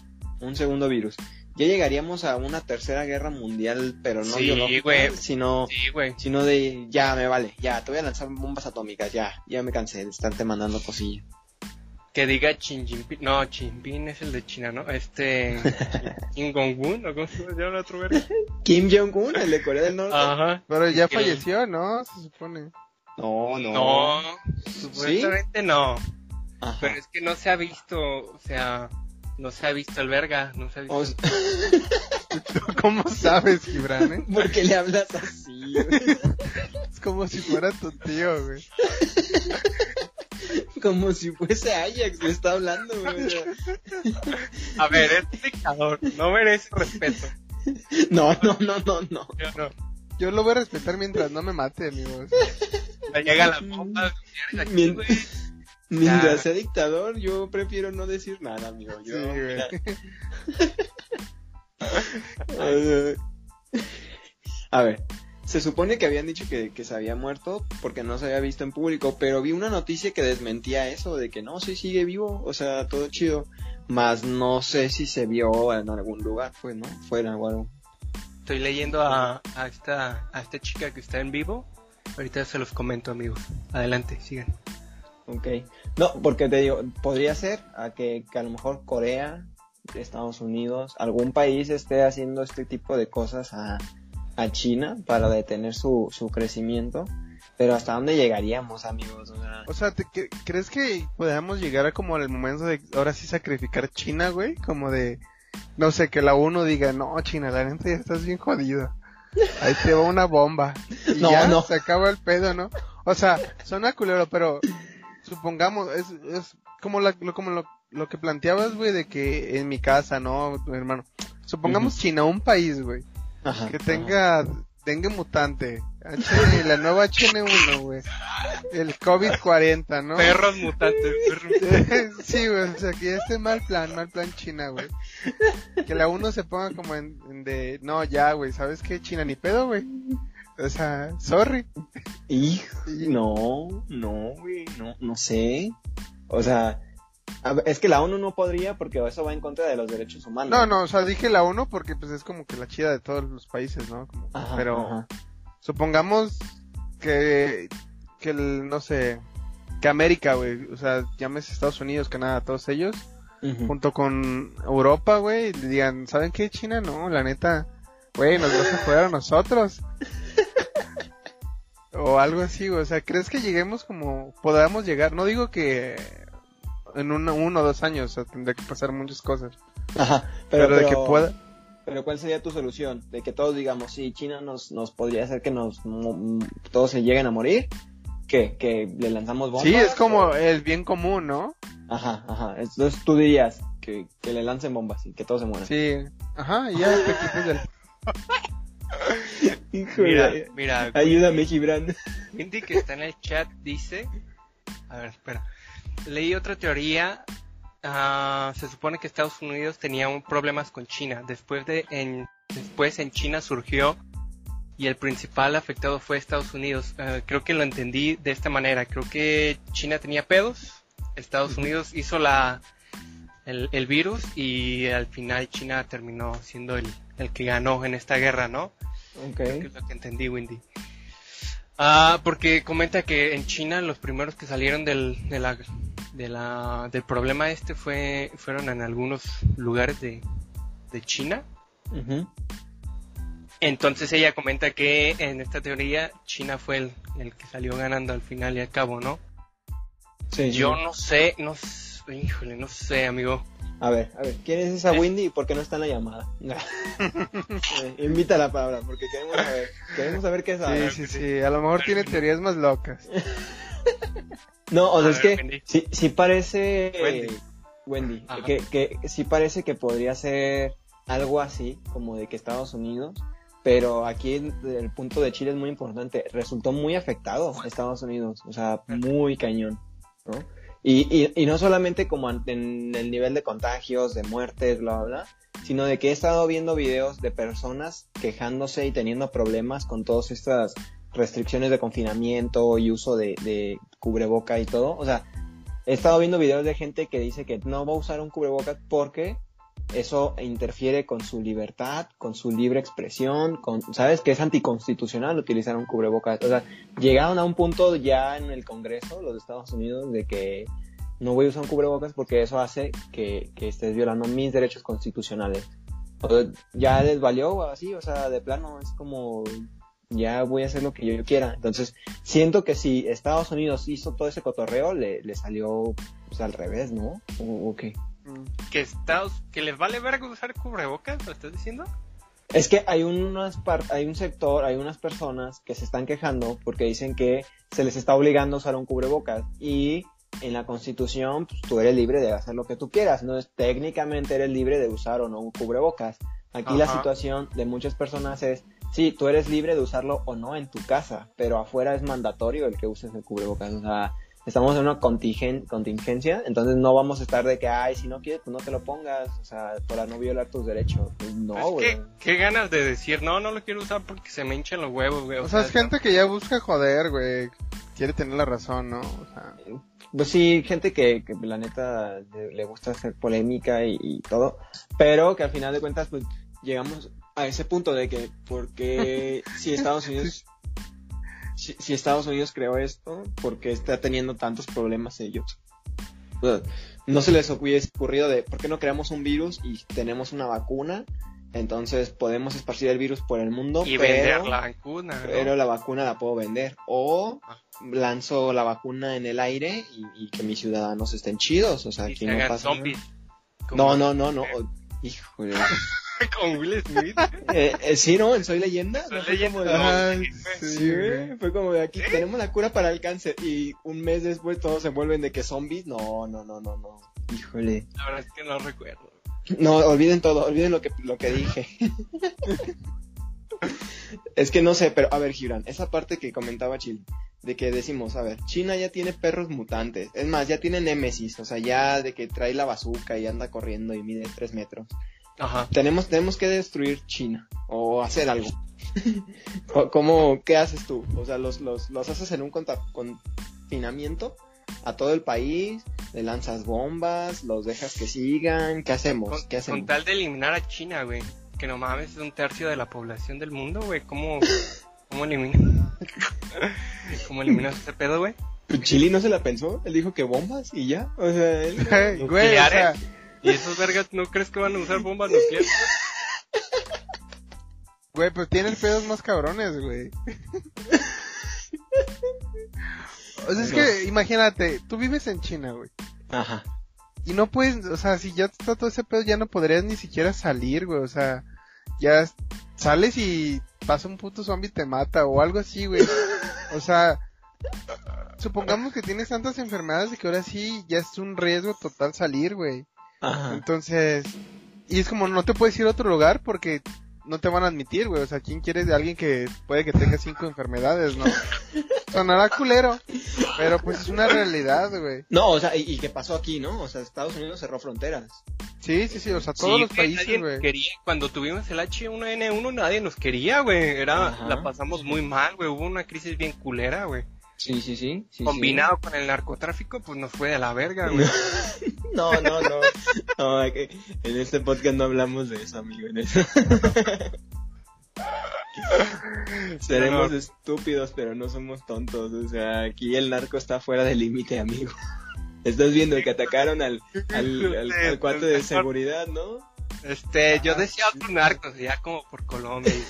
Un segundo virus. Ya llegaríamos a una tercera guerra mundial, pero no Sí, biológica, sino, Sí, güey. sino de ya me vale, ya te voy a lanzar bombas atómicas, ya, ya me cansé de estarte mandando cosillas. que diga Xi Jinping. No, Jinping es el de China, ¿no? Este. <laughs> Kim Jong-un, ¿o cómo se llama el otro verga? <laughs> Kim Jong-un, el de Corea del Norte. Ajá. Pero ya falleció, ¿no? Se supone. No, no. No, supuestamente no. Ajá. Pero es que no se ha visto, o sea, no se ha visto el verga, no se ha visto. O sea, <laughs> ¿Cómo sabes, Gibran, eh? <laughs> ¿Por qué le hablas así? güey? Es como si fuera tu tío, güey. Como si fuese Ajax, le está hablando, güey. A ver, es dictador, no merece respeto. No, no, no, no, no. Yo no. Yo lo voy a respetar mientras no me mate, amigos. Me aquí, Mien- güey. Mientras Ya. sea dictador, yo prefiero no decir nada, amigo. Yo, Sí, mira. <laughs> A ver, se supone que habían dicho que, que se había muerto porque no se había visto en público, pero vi una noticia que desmentía eso, de que no, sí sigue vivo, o sea, todo chido. Más no sé si se vio en algún lugar, pues, ¿no? Fuera o algo. Estoy leyendo a, a esta a esta chica que está en vivo. Ahorita se los comento, amigos. Adelante, sigan. Ok. No, porque te digo, podría ser a que, que a lo mejor Corea, Estados Unidos, algún país esté haciendo este tipo de cosas a, a China para detener su, su crecimiento. Pero ¿hasta dónde llegaríamos, amigos? O sea, O sea, ¿te cre- ¿crees que podamos llegar a como el momento de ahora sí sacrificar China, güey? Como de, no sé, que la uno diga, no, China, la neta ya estás bien jodido. Ahí te va una bomba. Y <laughs> No, ya no. se acaba el pedo, ¿no? O sea, suena culero, pero supongamos, es, es como, la, lo, como lo, lo que planteabas, güey, de que en mi casa, ¿no, hermano? Supongamos China, un país, güey, ajá, que ajá. tenga dengue mutante, HN, la nueva HN1, güey, el COVID-40, ¿no? Perros mutantes, perros. <laughs> sí, güey, o sea, que ya esté mal plan, mal plan China, güey. Que la uno se ponga como en, en de, no, ya, güey, ¿sabes qué? China ni pedo, güey. O sea, sorry. Hijo, no, no, güey, no, no sé. O sea, es que la ONU no podría porque eso va en contra de los derechos humanos. No, no, o sea, dije la uno porque pues es como que la chida de todos los países, ¿no? Como- Ajá, pero ajá. supongamos que, que el, no sé, que América, güey, o sea, llámese Estados Unidos, Canadá, todos ellos, junto con Europa, güey, digan, ¿saben qué, China? No, la neta, güey, nos vas a joder a nosotros. O algo así, o sea, ¿crees que lleguemos como, podamos llegar? No digo que en uno, uno o dos años, o sea, tendría que pasar muchas cosas, Ajá, pero, pero, de que pero- pueda... Pero ¿cuál sería tu solución? De que todos digamos, sí, China nos, nos podría hacer que nos todos se lleguen a morir. ¿Qué? ¿Que le lanzamos bombas? Sí, es como o- el bien común, ¿no? Ajá, ajá. Entonces tú dirías que, que le lancen bombas y que todos se mueran. Sí, ajá, ya <laughs> quitas del... <laughs> Híjole. Mira, mira, Ayúdame, Gibran. Que está en el chat dice, a ver, espera, leí otra teoría, ah, se supone que Estados Unidos tenía un- problemas con China, después de en después en China surgió y el principal afectado fue Estados Unidos. Eh, creo que lo entendí de esta manera, creo que China tenía pedos, Estados Unidos hizo la el, el virus y al final China terminó siendo el, el que ganó en esta guerra, ¿no? Creo que Ok. es lo que entendí, Wendy. Ah, porque comenta que en China los primeros que salieron del, de la, de la, del problema este fue, fueron en algunos lugares de, de China. Ujú. Entonces ella comenta que en esta teoría China fue el, el que salió ganando al final y al cabo, ¿no? Sí, Yo no sé, no sé, híjole, no sé, amigo. A ver, a ver, ¿quién es esa Eh. Windy y por qué no está en la llamada? <laughs> Eh, invita la palabra porque queremos saber, queremos saber qué sabe. Sí, sí, sí, a lo mejor tiene teorías más locas. <laughs> No, o sea, A es ver, que Wendy. sí, sí parece Wendy. Wendy, Ajá. que, que sí parece que podría ser algo así, como de que Estados Unidos, pero aquí el punto de Chile es muy importante, resultó muy afectado Estados Unidos, o sea, muy cañón, ¿no? Y, y, y no solamente como en el nivel de contagios, de muertes, bla, bla, bla, sino de que he estado viendo videos de personas quejándose y teniendo problemas con todas estas restricciones de confinamiento y uso de, de cubreboca y todo. O sea, he estado viendo videos de gente que dice que no va a usar un cubrebocas porque eso interfiere con su libertad, con su libre expresión, con, sabes que es anticonstitucional utilizar un cubrebocas. O sea, llegaron a un punto ya en el Congreso, los Estados Unidos, de que no voy a usar un cubrebocas porque eso hace que, que estés violando mis derechos constitucionales. O sea, ya les valió así, o sea, de plano, es como, ya voy a hacer lo que yo quiera. Entonces, siento que si Estados Unidos hizo todo ese cotorreo, le, le salió pues, al revés, ¿no? ¿O, o qué? Que Estados, que les vale verga usar cubrebocas, ¿lo estás diciendo? Es que hay unas par- hay un sector, hay unas personas que se están quejando porque dicen que se les está obligando a usar un cubrebocas y en la Constitución pues, tú eres libre de hacer lo que tú quieras, no es técnicamente eres libre de usar o no un cubrebocas. Aquí la situación de muchas personas es sí, tú eres libre de usarlo o no en tu casa, pero afuera es mandatorio el que uses el cubrebocas, o sea, estamos en una contingen- contingencia, entonces no vamos a estar de que, ay, si no quieres, pues no te lo pongas, o sea, para no violar tus derechos. Pues no, güey. qué ganas de decir, no, no lo quiero usar porque se me hinchan los huevos, güey. O sea, es gente que ya busca joder, güey. Quiere tener la razón, ¿no? O sea, Pues sí, gente que, que la neta le, le gusta hacer polémica y, y todo, pero que al final de cuentas pues llegamos a ese punto de que porque <laughs> si Estados Unidos si, si Estados Unidos creó esto, porque está teniendo tantos problemas ellos. O sea, no se les hubiese ocurrido de por qué no creamos un virus y tenemos una vacuna, entonces podemos esparcir el virus por el mundo, y pero, vender la vacuna, ¿no? pero la vacuna la puedo vender. O Ah. lanzo la vacuna en el aire y, y que mis ciudadanos estén chidos. O sea, y se no pasa. No, no, no, no. Híjole. <laughs> Con Will Smith. eh, eh, sí, ¿no? En Soy Leyenda. Soy ¿no? Fue Leyenda. como de- Ah, Sí, sí. Fue como de aquí tenemos la cura para el cáncer y un mes después todos se vuelven de que zombies. No, no, no, no, no. Híjole. La verdad es que no recuerdo. No, olviden todo, olviden lo que, lo que dije. es que no sé, pero a ver, Gibran, esa parte que comentaba Chile, de que decimos, a ver, China ya tiene perros mutantes, es más, ya tiene Némesis, o sea, ya de que trae la bazooka y anda corriendo y mide 3 metros. Ajá. Tenemos, tenemos que destruir China o hacer algo. <laughs> ¿Cómo, qué haces tú? O sea, los, los, los haces en un confinamiento a todo el país, le lanzas bombas, los dejas que sigan, ¿qué hacemos? Con, ¿Qué hacemos? con tal de eliminar a China, güey. Que no mames, es un tercio de la población del mundo, güey. ¿Cómo, cómo eliminas? <laughs> ¿Cómo eliminas este pedo, güey? Chile no se la pensó, él dijo que bombas y ya, o sea, él... <laughs> Güey, o sea, ¿Y esos vergas no crees que van a usar bombas nucleares? güey, pero tienes pedos más cabrones, güey. O sea, es No. que, imagínate, tú vives en China, güey. Ajá. Y no puedes, o sea, si ya está todo ese pedo, ya no podrías ni siquiera salir, güey. O sea, ya sales y pasa un puto zombie y te mata o algo así, güey. O sea, supongamos que tienes tantas enfermedades de que ahora sí ya es un riesgo total salir, güey. Ajá. Entonces, y es como no te puedes ir a otro lugar porque no te van a admitir, güey. O sea, ¿quién quiere de alguien que puede que tenga cinco enfermedades, no? <laughs> Sonará culero, pero pues es una realidad, güey. No, o sea, ¿y, y qué pasó aquí, no? O sea, Estados Unidos cerró fronteras. Sí, sí, sí, o sea, todos Sí, los güey, países, güey. quería. Cuando tuvimos el H1N1 nadie nos quería, güey. Era, Ajá. la pasamos muy mal, güey. Hubo una crisis bien culera, güey. Sí, sí, sí. sí, Combinado con el narcotráfico, pues nos fue de la verga, güey. sí. <laughs> No, no, no. En este podcast no hablamos de eso, amigo. En eso. <laughs> Seremos No. estúpidos, pero no somos tontos. O sea, aquí el narco está fuera del límite, amigo. Estás viendo que atacaron al, al, al, al cuate de seguridad, ¿no? Este, yo decía otros narcos, ya como por Colombia. y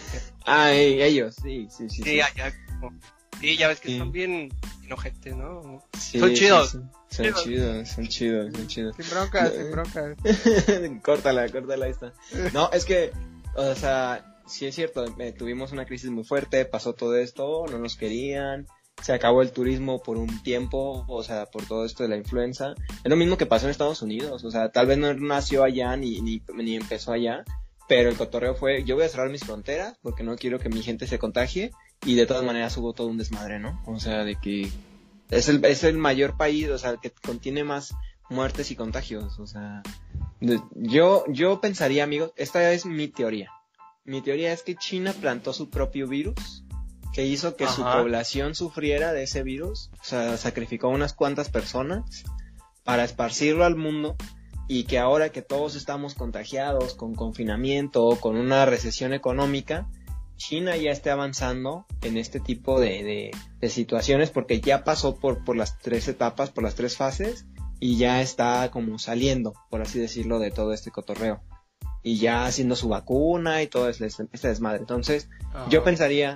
Ah, eh, ellos, sí, sí, sí. Sí, allá como... Sí, ya ves que Sí. son bien inojetes, ¿no? Sí, son chidos. sí. Son Chidos. chidos, son chidos, son chidos. Sin broncas, sin broncas. <laughs> córtala, córtala esta. No, es que, o sea, sí es cierto, eh, tuvimos una crisis muy fuerte, pasó todo esto, no nos querían, se acabó el turismo por un tiempo, o sea, por todo esto de la influenza. Es lo mismo que pasó en Estados Unidos, o sea, tal vez no nació allá ni, ni, ni empezó allá, pero el cotorreo fue, yo voy a cerrar mis fronteras porque no quiero que mi gente se contagie y de todas maneras hubo todo un desmadre, ¿no? O sea, de que es el, es el mayor país, o sea, el que contiene más muertes y contagios, o sea, de- yo, yo pensaría, amigos, esta es mi teoría. Mi teoría es que China plantó su propio virus, que hizo que su población sufriera de ese virus, o sea, sacrificó a unas cuantas personas para esparcirlo al mundo y que ahora que todos estamos contagiados con confinamiento, con una recesión económica, China ya esté avanzando en este tipo de, de- de situaciones porque ya pasó por, por las tres etapas, por las tres fases y ya está como saliendo, por así decirlo, de todo este cotorreo. Y ya haciendo su vacuna y todo este, este desmadre. Entonces, yo pensaría,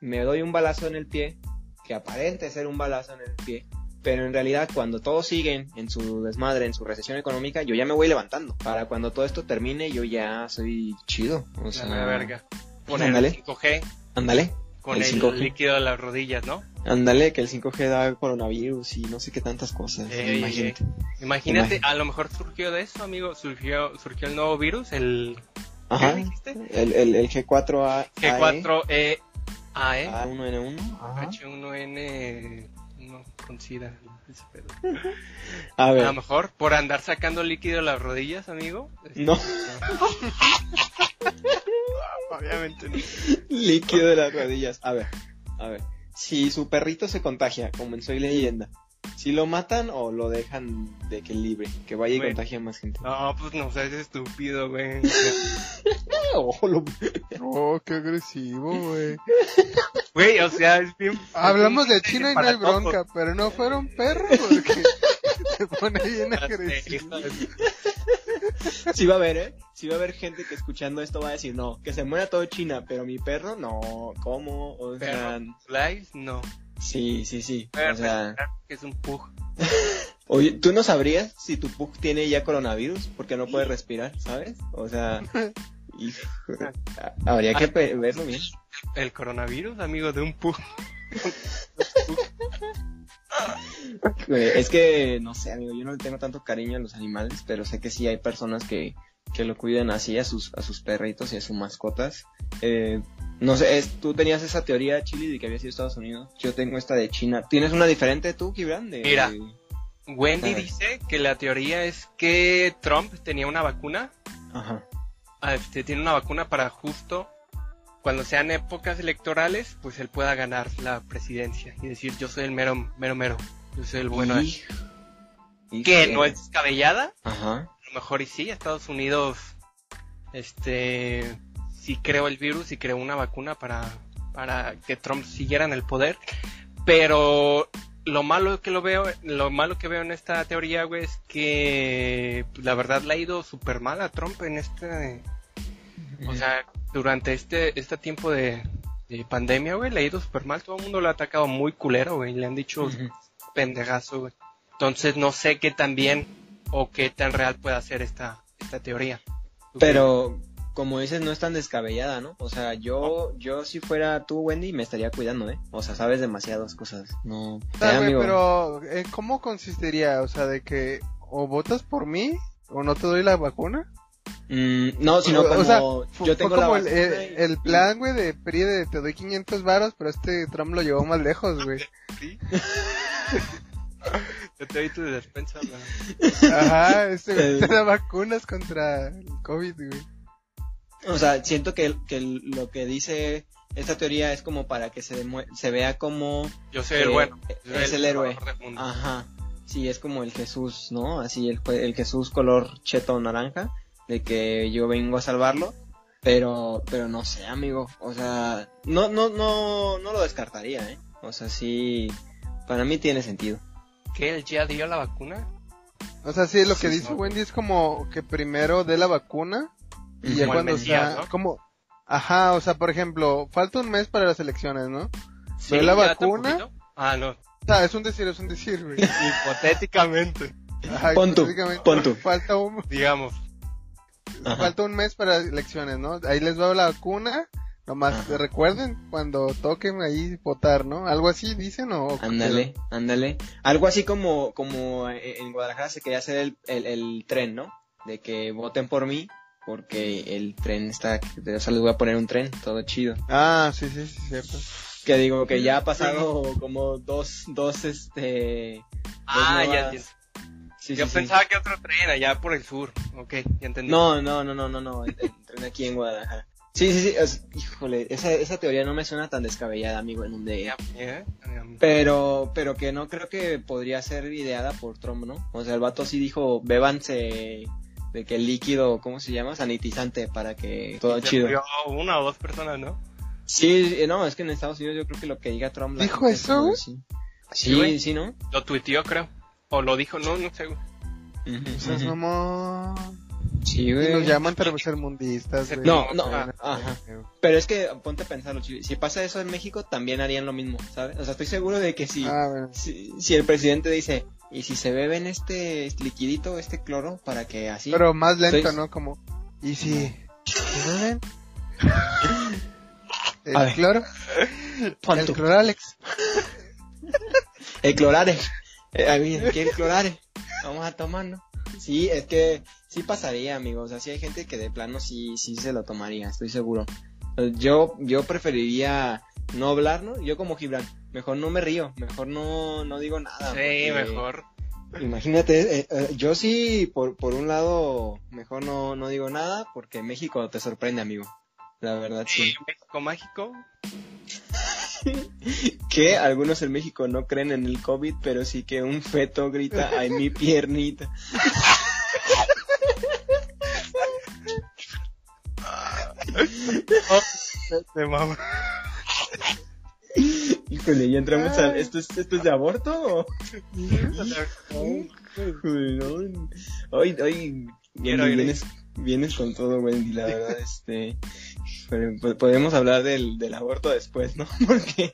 me doy un balazo en el pie, que aparente ser un balazo en el pie, pero en realidad cuando todos siguen en su desmadre, en su recesión económica, yo ya me voy levantando. Para cuando todo esto termine, yo ya soy chido. O la sea, mera verga. Con Ándale. el 5G, Ándale, con El el, 5G. líquido de las rodillas, ¿no? ándale, que el 5G da coronavirus y no sé qué tantas cosas. Ey, imagínate. Imagínate, Imagínate. a lo mejor surgió de eso, amigo. Surgió, surgió el nuevo virus, el Ajá. ¿qué dijiste? El, el, el G4A. G4E AE, A1N1. Ajá. H1N no con SIDA. ese pedo. A A ver. lo mejor por andar sacando líquido de las rodillas, amigo. No, <laughs> Obviamente no. líquido de las rodillas. A ver, a ver. Si su perrito se contagia, como en Soy Leyenda, si lo matan o lo dejan de que libre, que vaya y contagie a más gente. No, pues no seas estúpido, güey. <laughs> Oh, lo- Oh, qué agresivo, güey. Güey, o sea, es bien. Hablamos de China y no hay bronca, pero no fueron perros porque <laughs> se pone bien agresivo. <laughs> Sí va a haber, ¿eh? Sí va a haber gente que escuchando esto va a decir, no, que se muera todo China, pero mi perro, no, ¿cómo? O sea. Slice, no. sí, sí, sí. Pero O sea, que es un pug. <laughs> oye, ¿tú no sabrías si tu pug tiene ya coronavirus? Porque no puede respirar, ¿sabes? O sea, <laughs> hijo, habría que verlo bien. El coronavirus, amigo de un pug. Güey, <laughs> Es que, no sé, amigo, yo no le tengo tanto cariño a los animales, pero sé que sí hay personas que, que lo cuidan así a sus, a sus perritos y a sus mascotas. Eh, no sé, es- tú tenías esa teoría, Chile, de que había sido Estados Unidos. Yo tengo esta de China. ¿Tienes una diferente tú, Gibran? De, Mira. de- Wendy A ver. dice que la teoría es que Trump tenía una vacuna. Ajá. Este, tiene una vacuna para justo cuando sean épocas electorales, pues él pueda ganar la presidencia y decir yo soy el mero, mero, mero. Yo soy el bueno. Que no es descabellada. Ajá. A lo mejor y sí, Estados Unidos, este, sí creó el virus y creó una vacuna para, para que Trump siguiera en el poder. Pero lo malo que lo veo, lo malo que veo en esta teoría, güey, es que pues, la verdad le ha ido súper mal a Trump en este, o sea, durante este, este tiempo de, de pandemia, güey, le ha ido súper mal. Todo el mundo lo ha atacado muy culero, güey, le han dicho Ujú. pendejazo, güey. Entonces no sé qué tan bien o qué tan real puede ser esta, esta teoría. ¿Tú Pero, como dices, no es tan descabellada, ¿no? O sea, yo, yo si fuera tú, Wendy, me estaría cuidando, ¿eh? O sea, sabes demasiadas cosas. No. Ah, Eh, amigo. pero eh, ¿cómo consistiría? O sea, de que o votas por mí o no te doy la vacuna. Mm, no, sino O- como o sea, yo Fue tengo como la el, y- el plan, güey, de PRI de te doy 500 varos, pero este Trump lo llevó más lejos, güey. <laughs> Sí. Yo te doy tu despensa, güey. Ajá, este güey <laughs> te da vacunas contra el COVID, güey. O sea, siento que, que lo que dice esta teoría es como para que se, demue- se vea como... Yo soy el que bueno. yo Es el héroe. Ajá. Sí, es como el Jesús, ¿no? Así el, el Jesús color cheto naranja, de que yo vengo a salvarlo. Pero, pero no sé, amigo. O sea, no, no, no, no lo descartaría, ¿eh? O sea, sí, para mí tiene sentido. ¿Qué? ¿Él ya dio la vacuna? O sea, sí, lo que Sí, dice no. Wendy es como que primero dé la vacuna y ya cuando ¿no? como, ajá, o sea, por ejemplo, falta un mes para las elecciones, ¿no? ¿Sí? ¿Pero la ¿Ya tan vacuna? Ah, no. O sea, es un decir, es un decir, güey. <laughs> Hipotéticamente. Ajá, Pon tú, hipotéticamente, pon tú. Falta un, Digamos. Ajá. falta un mes para las elecciones, ¿no? Ahí les va la vacuna. Nomás Ajá. recuerden cuando toquen ahí votar, ¿no? Algo así dicen o... Ándale, ándale. Algo así como, como en Guadalajara se quería hacer el, el, el tren, ¿no? De que voten por mí, porque el tren está, o sea, les voy a poner un tren, todo chido. Ah, sí, sí, sí, cierto. Que digo que ya ha pasado como dos, dos, este... Ah, ya nuevas-. Sí, Yo sí, sí. pensaba que otro tren allá por el sur. Ok, ya entendí. No, no, no, no, no, no, el, el tren aquí en Guadalajara. Sí, sí, sí, es- híjole, esa, esa teoría no me suena tan descabellada, amigo, en un. Ya, ya, ya. Pero, pero que no creo que podría ser ideada por Trump, ¿no? O sea, el vato sí dijo, bébanse de que el líquido, ¿cómo se llama? Sanitizante para que todo Se chido. murió una o dos personas, ¿no? Sí, eh, no, es que en Estados Unidos yo creo que lo que diga Trump... ¿Dijo eso, como? Sí, Sí, sí, sí, ¿no? Lo tuiteó, creo. O lo dijo, no, no sé. Mamón. Sí, Y güey. nos llaman tercermundistas, güey. No, no, Ah, ajá. Pero es que ponte a pensarlo, Chile. Si pasa eso en México, también harían lo mismo, ¿sabes? O sea, estoy seguro de que si, Ah, bueno. si, si el presidente dice, y si se beben este liquidito, este cloro, para que así. Pero más lento, ¿no? Como, ¿y si? ¿qué beben? <laughs> ¿El A cloro? ¿El cloralex? El clorare. Eh, a mí, ¿quiere clorare? Vamos a tomarlo. Sí, es que sí pasaría, amigos. O sea, sí hay gente que de plano sí, sí se lo tomaría, estoy seguro. Yo, yo preferiría no hablar, ¿no? Yo como Gibran, mejor no me río, mejor no, no digo nada. Sí, mejor. Imagínate, eh, eh, yo sí, por, por un lado, mejor no, no digo nada, porque México te sorprende, amigo. La verdad, sí. México mágico. <laughs> Que algunos en México no creen en el COVID, pero sí que un feto grita, ay, mi piernita. <laughs> De mamá. Híjole, ya entramos a... ¿Esto es, esto es de aborto o...? Híjole. Hoy, hoy Quiero vienes, vienes con todo, Wendy, la verdad, este... po- podemos hablar del, del aborto después, ¿no? <laughs> Porque...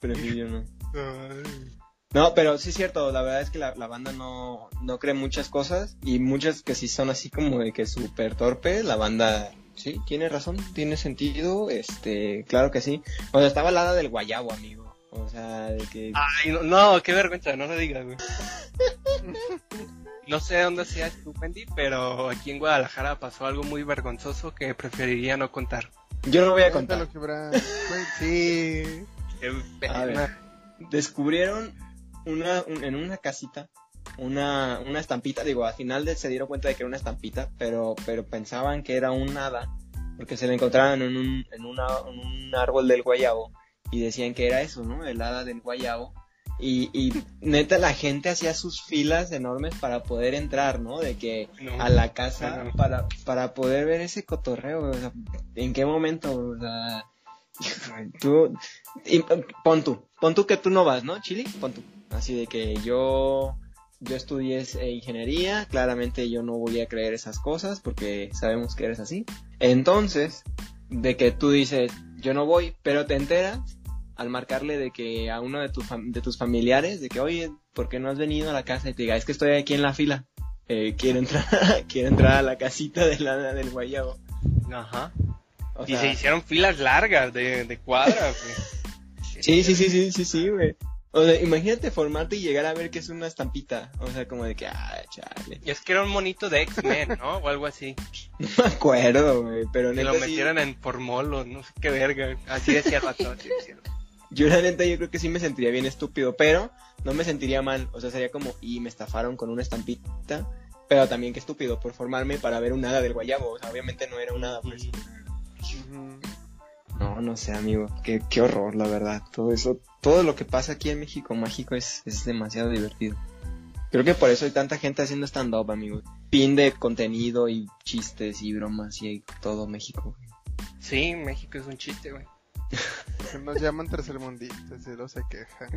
Prefiero yo no. No, pero sí es cierto, la verdad es que la, la banda no, no cree muchas cosas y muchas que sí son así como de que súper torpe, la banda sí, tiene razón, tiene sentido, este, claro que sí. O sea, estaba la hada del guayabo, amigo. O sea, de que... Ay, no, no, qué vergüenza, no lo digas, güey. No sé dónde sea tú, Wendy, pero aquí en Guadalajara pasó algo muy vergonzoso que preferiría no contar. Yo no voy a contar. Sí. Qué A ver. pena. Descubrieron una, un- en una casita una, una estampita, digo, al final se dieron cuenta de que era una estampita, pero, pero pensaban que era un hada, porque se la encontraban en un, en, una, en un árbol del guayabo, y decían que era eso, ¿no? El hada del guayabo. Y, y neta la gente hacía sus filas enormes para poder entrar, ¿no? De que No. a la casa no. para, para poder ver ese cotorreo, o sea, ¿en qué momento? O sea, tú, y, pon tú, pon tú que tú no vas, ¿no, Chili? Pon tú. Así de que yo, yo estudié eh, ingeniería, claramente yo no voy a creer esas cosas porque sabemos que eres así. Entonces, de que tú dices, yo no voy, pero te enteras al marcarle de que a uno de, tus fam- de tus familiares, de que, oye, ¿por qué no has venido a la casa? Y te diga, es que estoy aquí en la fila. Eh, quiero entrar, <laughs> quiero entrar a la casita de la del guayabo. Ajá. O Y sea, se hicieron filas largas de, de cuadras. <laughs> Sí, sí, sí, sí, sí, sí, güey. O sea, imagínate formarte y llegar a ver que es una estampita. O sea, como de que, ah, chale. Y es que era un monito de X-Men, ¿no? O algo así. No me acuerdo, güey. Pero Que neta, lo sí, metieran en formol o no sé qué verga. Así decía el vato, así decía. yo la neta yo creo que sí me sentiría bien estúpido, pero no me sentiría mal. O sea, sería como, y me estafaron con una estampita. Pero también que estúpido por formarme para ver un hada del guayabo. O sea, obviamente no era un hada, pues. Ujú. No, no sé, amigo. Qué, qué horror, la verdad. Todo eso, todo lo que pasa aquí en México mágico es, es demasiado divertido. Creo que por eso hay tanta gente haciendo stand-up, amigo. Pin de contenido y chistes y bromas y hay todo México. Sí, México es un chiste, güey. Nos llaman tercermundistas y no se quejan.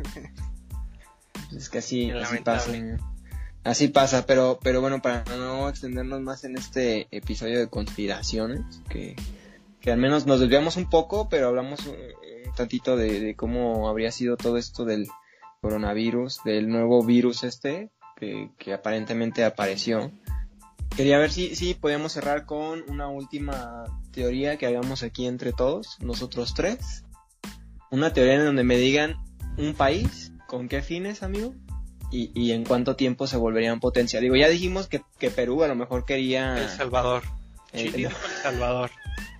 Es que así, así pasa. amigo. Así pasa, pero, pero bueno, para no extendernos más en este episodio de conspiraciones, que, que al menos nos desviamos un poco, pero hablamos un, un tantito de, de cómo habría sido todo esto del coronavirus, del nuevo virus este, que, que aparentemente apareció. Quería ver si, si podíamos cerrar con una última teoría que hagamos aquí entre todos, nosotros tres. Una teoría en donde me digan un país, ¿con qué fines, amigo? Y, y en cuánto tiempo se volverían potencia. Digo, ya dijimos que, que Perú a lo mejor quería... El Salvador. eh, Chile El Salvador.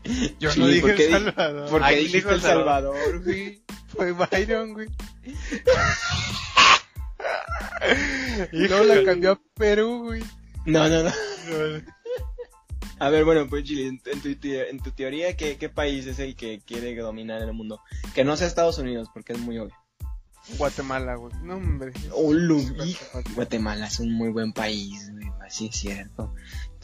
<laughs> Yo Sí, no dije ¿por qué El Salvador. ¿Por qué Ahí dijiste El Salvador, güey? Fue Byron, güey. Y <laughs> luego la cambió a Perú, güey. No, no, no. A ver, bueno, pues Chile, en, en tu, te- en tu teoría, ¿qué, ¿qué país es el que quiere dominar el mundo? Que no sea Estados Unidos, porque es muy obvio. Guatemala, güey. No, hombre. Oh, lo. Guatemala es un muy buen país, güey, así es cierto.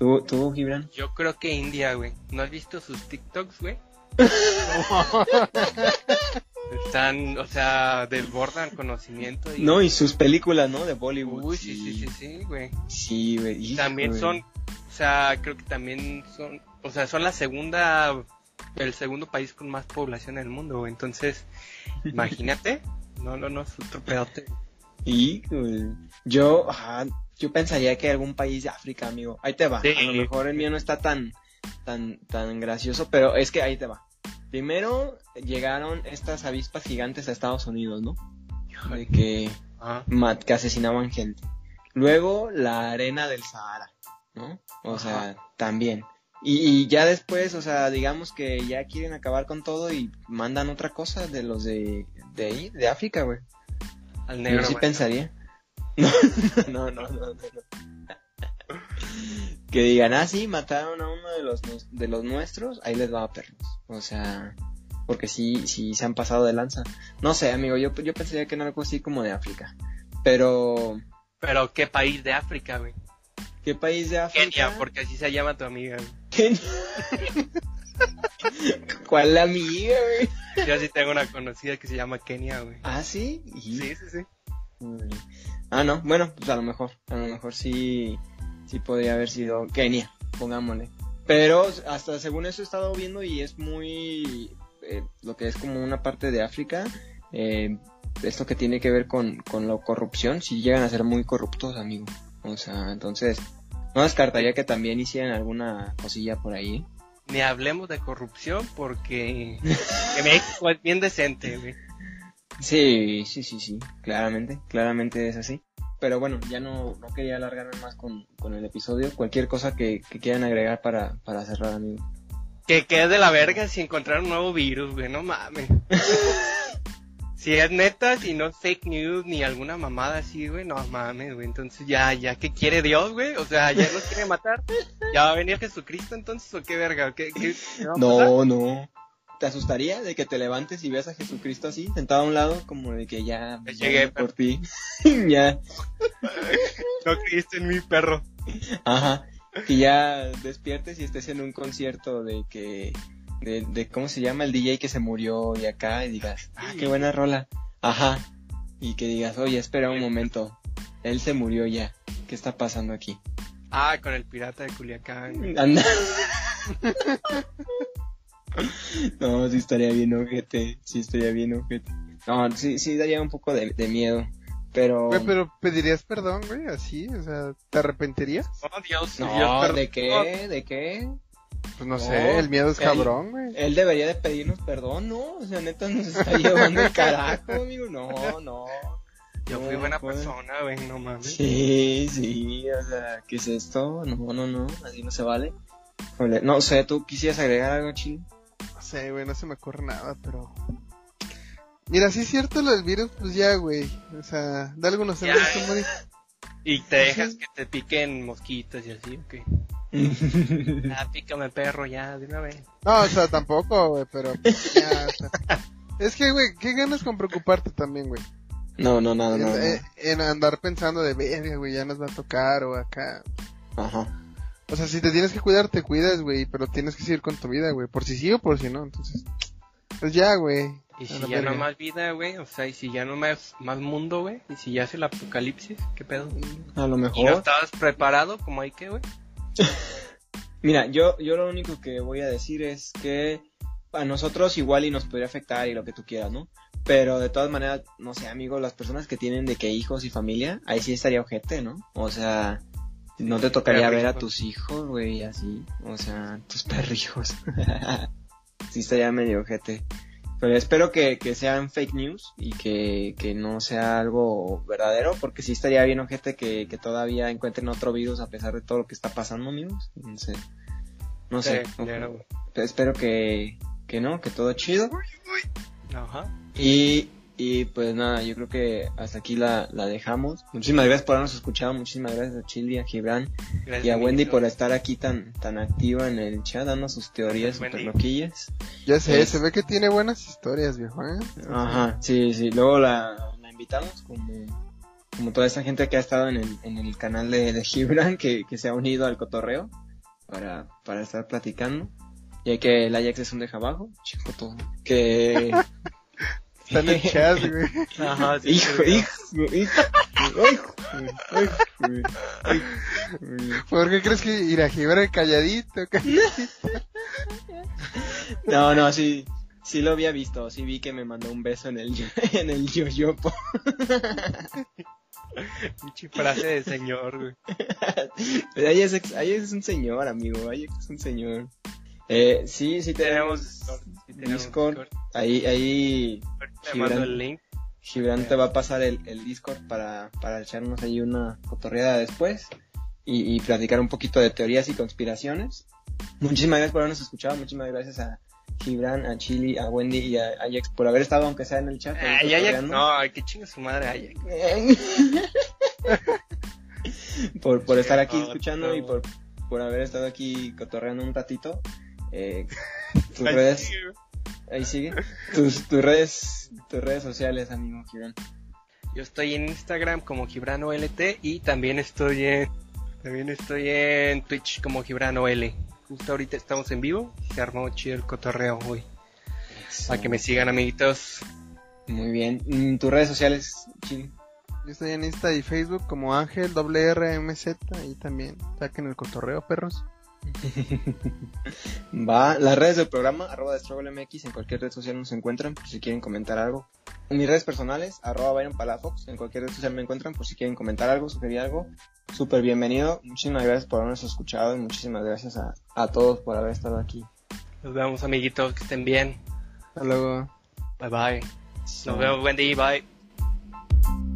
¿Tú, tú, Gibran? Yo creo que India, güey. ¿No has visto sus TikToks, güey? <laughs> Están, o sea, desbordan conocimiento. Y... No, y sus películas, ¿no? De Bollywood. Uy, sí, sí, sí, sí, güey. Sí, güey. También son, o sea, creo que también son, o sea, son la segunda, el segundo país con más población en el mundo, güey. Entonces, <laughs> imagínate. No, no, no, es otro pedote. Híjole. Yo, ajá, yo pensaría que algún país de África, amigo. Ahí te va. Sí. A lo mejor el mío no está tan, tan, tan gracioso, pero es que ahí te va. Primero llegaron estas avispas gigantes a Estados Unidos, ¿no? De que, Ajá. ma- que asesinaban gente. Luego la arena del Sahara, ¿no? O sea, también. Y, y ya después, o sea, digamos que ya quieren acabar con todo y mandan otra cosa de los de, de ahí, de África, güey. Al negro. Yo sí pensaría. <laughs> No, no, no, no, no. Que digan, ah, sí, mataron a uno de los, de los nuestros, ahí les va a perros. O sea, porque sí, sí se han pasado de lanza. No sé, amigo, yo, yo pensaría que no algo así como de África. Pero, Pero, ¿qué país de África, güey? ¿qué país de África? Kenia, porque así se llama tu amiga, güey. Kenia. ¿Cuál la amiga, güey? Yo sí tengo una conocida que se llama Kenia, güey. Ah, sí. Sí, sí, sí. Órale. Ah, no, bueno, pues a lo mejor, a lo mejor sí, sí podría haber sido Kenia, pongámosle. Pero hasta según eso he estado viendo y es muy, eh, lo que es como una parte de África, eh, esto que tiene que ver con, con la corrupción, si llegan a ser muy corruptos, amigo. O sea, entonces, no descartaría que también hicieran alguna cosilla por ahí. Ni hablemos de corrupción porque <laughs> que México es bien decente, güey. Sí, sí, sí, sí, claramente, claramente es así. Pero bueno, ya no, no quería alargarme más con, con el episodio. Cualquier cosa que, que quieran agregar para, para cerrar, amigo. Que quede de la verga si encontrar un nuevo virus, güey, no mames. <laughs> si es neta, si no es fake news ni alguna mamada así, güey, no mames, güey. Entonces ya, ya, ¿qué quiere Dios, güey? O sea, ya nos quiere matar. ¿Ya va a venir Jesucristo entonces o qué verga? ¿Qué, qué, qué? No, no. ¿Te asustaría de que te levantes y veas a Jesucristo así, sentado a un lado, como de que ya llegué, por ti? <laughs> ya, <laughs> No creíste en mi perro. ajá. Que ya despiertes y estés en un concierto de que, de, de cómo se llama el DJ que se murió y acá y digas, ah, qué buena rola. Ajá. Y que digas, oye, espera un momento. Él se murió ya. ¿Qué está pasando aquí? Ah, con el pirata de Culiacán. Anda. <laughs> <laughs> no, sí estaría bien ojete. Sí estaría bien ojete. No, sí, sí daría un poco de, de miedo. Pero... Güey, pero pedirías perdón, güey, así, o sea, ¿te arrepentirías? Oh, Dios, Dios, No, perdón. ¿de qué? ¿De qué? Pues no, No, sé, el miedo es él- cabrón, güey. Él debería de pedirnos perdón, ¿no? O sea, neta nos está llevando el carajo, amigo. No, no. Yo fui buena joder. persona, güey, no mames. Sí, sí, o sea, ¿qué es esto? No, no, no, así no se vale. No sé, ¿tú quisieras agregar algo, Chile? No sé, güey, no se me ocurre nada, pero... Mira, sí es cierto lo del virus, pues ya, güey. O sea, da algunos Ya, di- Y te dejas que te piquen mosquitos y así, ok. <laughs> Ah, pícame perro ya, de una vez. No, o sea, tampoco, güey, pero... pues, ya, o sea. Es que, güey, ¿qué ganas con preocuparte también, güey? No, no, no, no. en, no. eh, en andar pensando de, verga, güey, ya nos va a tocar o acá. Ajá. O sea, si te tienes que cuidar, te cuidas, güey, pero tienes que seguir con tu vida, güey. Por si sí o por si no, entonces... Pues ya, güey. Y si ya no más vida, güey, o sea, y si ya no más, más mundo, güey, y si ya es el apocalipsis, ¿qué pedo? A lo ¿Y no mejor. estabas preparado como hay que, güey? <laughs> Mira, yo, yo lo único que voy a decir es que a nosotros igual y nos podría afectar y lo que tú quieras, ¿no? Pero de todas maneras, no sé, amigo, las personas que tienen de que hijos y familia, ahí sí estaría ojete, ¿no? O sea, no te tocaría ver a tus hijos, güey, así. O sea, <laughs> tus perrijos. <laughs> sí estaría medio ojete. Pero espero que, que sean fake news y que, que no sea algo verdadero, porque sí estaría bien ojete que, que todavía encuentren otro virus a pesar de todo lo que está pasando, amigos. No sé. No sé. Sí, claro, güey. Espero que, que no, que todo chido. Ajá. Y, y pues nada, yo creo que hasta aquí la, la dejamos. Muchísimas gracias por habernos escuchado, muchísimas gracias a Chili, a Gibran Gracias, y a Wendy por estar aquí tan, tan activa en el chat, dando sus teorías super loquillas. Ya sé, Es- se ve que tiene buenas historias, viejo, ¿eh? Ajá, sí, sí. Luego la, la invitamos como, como toda esa gente que ha estado en el, en el canal de, de Gibran, que, que se ha unido al cotorreo para, para estar platicando. Ya que el Ajax es un deja abajo, chico todo. Que, <laughs> En el chat, <laughs> güey. Ajá, sí, Hijo, hijo, hijo, hijo, hijo, hijo. ¿Por qué crees que irá a Gibran calladito? calladito? No, no, sí, sí lo había visto, sí vi que me mandó un beso en el, <laughs> en el yoyopo. Pinche frase de señor, güey. Ahí es, ahí es un señor, amigo, ahí es un señor. Eh, sí, sí tenemos Sí, tenemos Discord. Ahí, ahí Gibran. el link. Gibran te va a pasar el, el Discord para, para echarnos ahí una cotorreada después y, y platicar un poquito de teorías y conspiraciones. Muchísimas gracias por habernos escuchado, muchísimas gracias a Gibran, a Chili, a Wendy y a Ajax por haber estado aunque sea en el chat. Ay, Ajax, no, que chinga su madre Ajax. <laughs> por, por estar aquí escuchando no. y por, por haber estado aquí cotorreando un ratito. Eh, <laughs> tus redes. Ahí sigue. <laughs> Tus, tus redes, tus redes sociales, amigo Gibran. Yo estoy en Instagram como Gibrano LT y también estoy en también estoy en Twitch como Gibrano L. Justo ahorita estamos en vivo, se armó chido el cotorreo hoy. Para que me sigan amiguitos. Muy bien. Mm, Tus redes sociales, Chili. Yo estoy en Insta y Facebook como Ángel WRMZ y también saquen el cotorreo, perros. <laughs> Va, las redes del programa, arroba de Struggle MX, en cualquier red social nos encuentran por si quieren comentar algo. En mis redes personales, arroba Byron Palafox, en cualquier red social me encuentran por si quieren comentar algo, sugerir algo. Súper bienvenido, muchísimas gracias por habernos escuchado y muchísimas gracias a, a todos por haber estado aquí. Nos vemos amiguitos, que estén bien. Hasta luego. Bye bye. Nos vemos, Wendy, bye.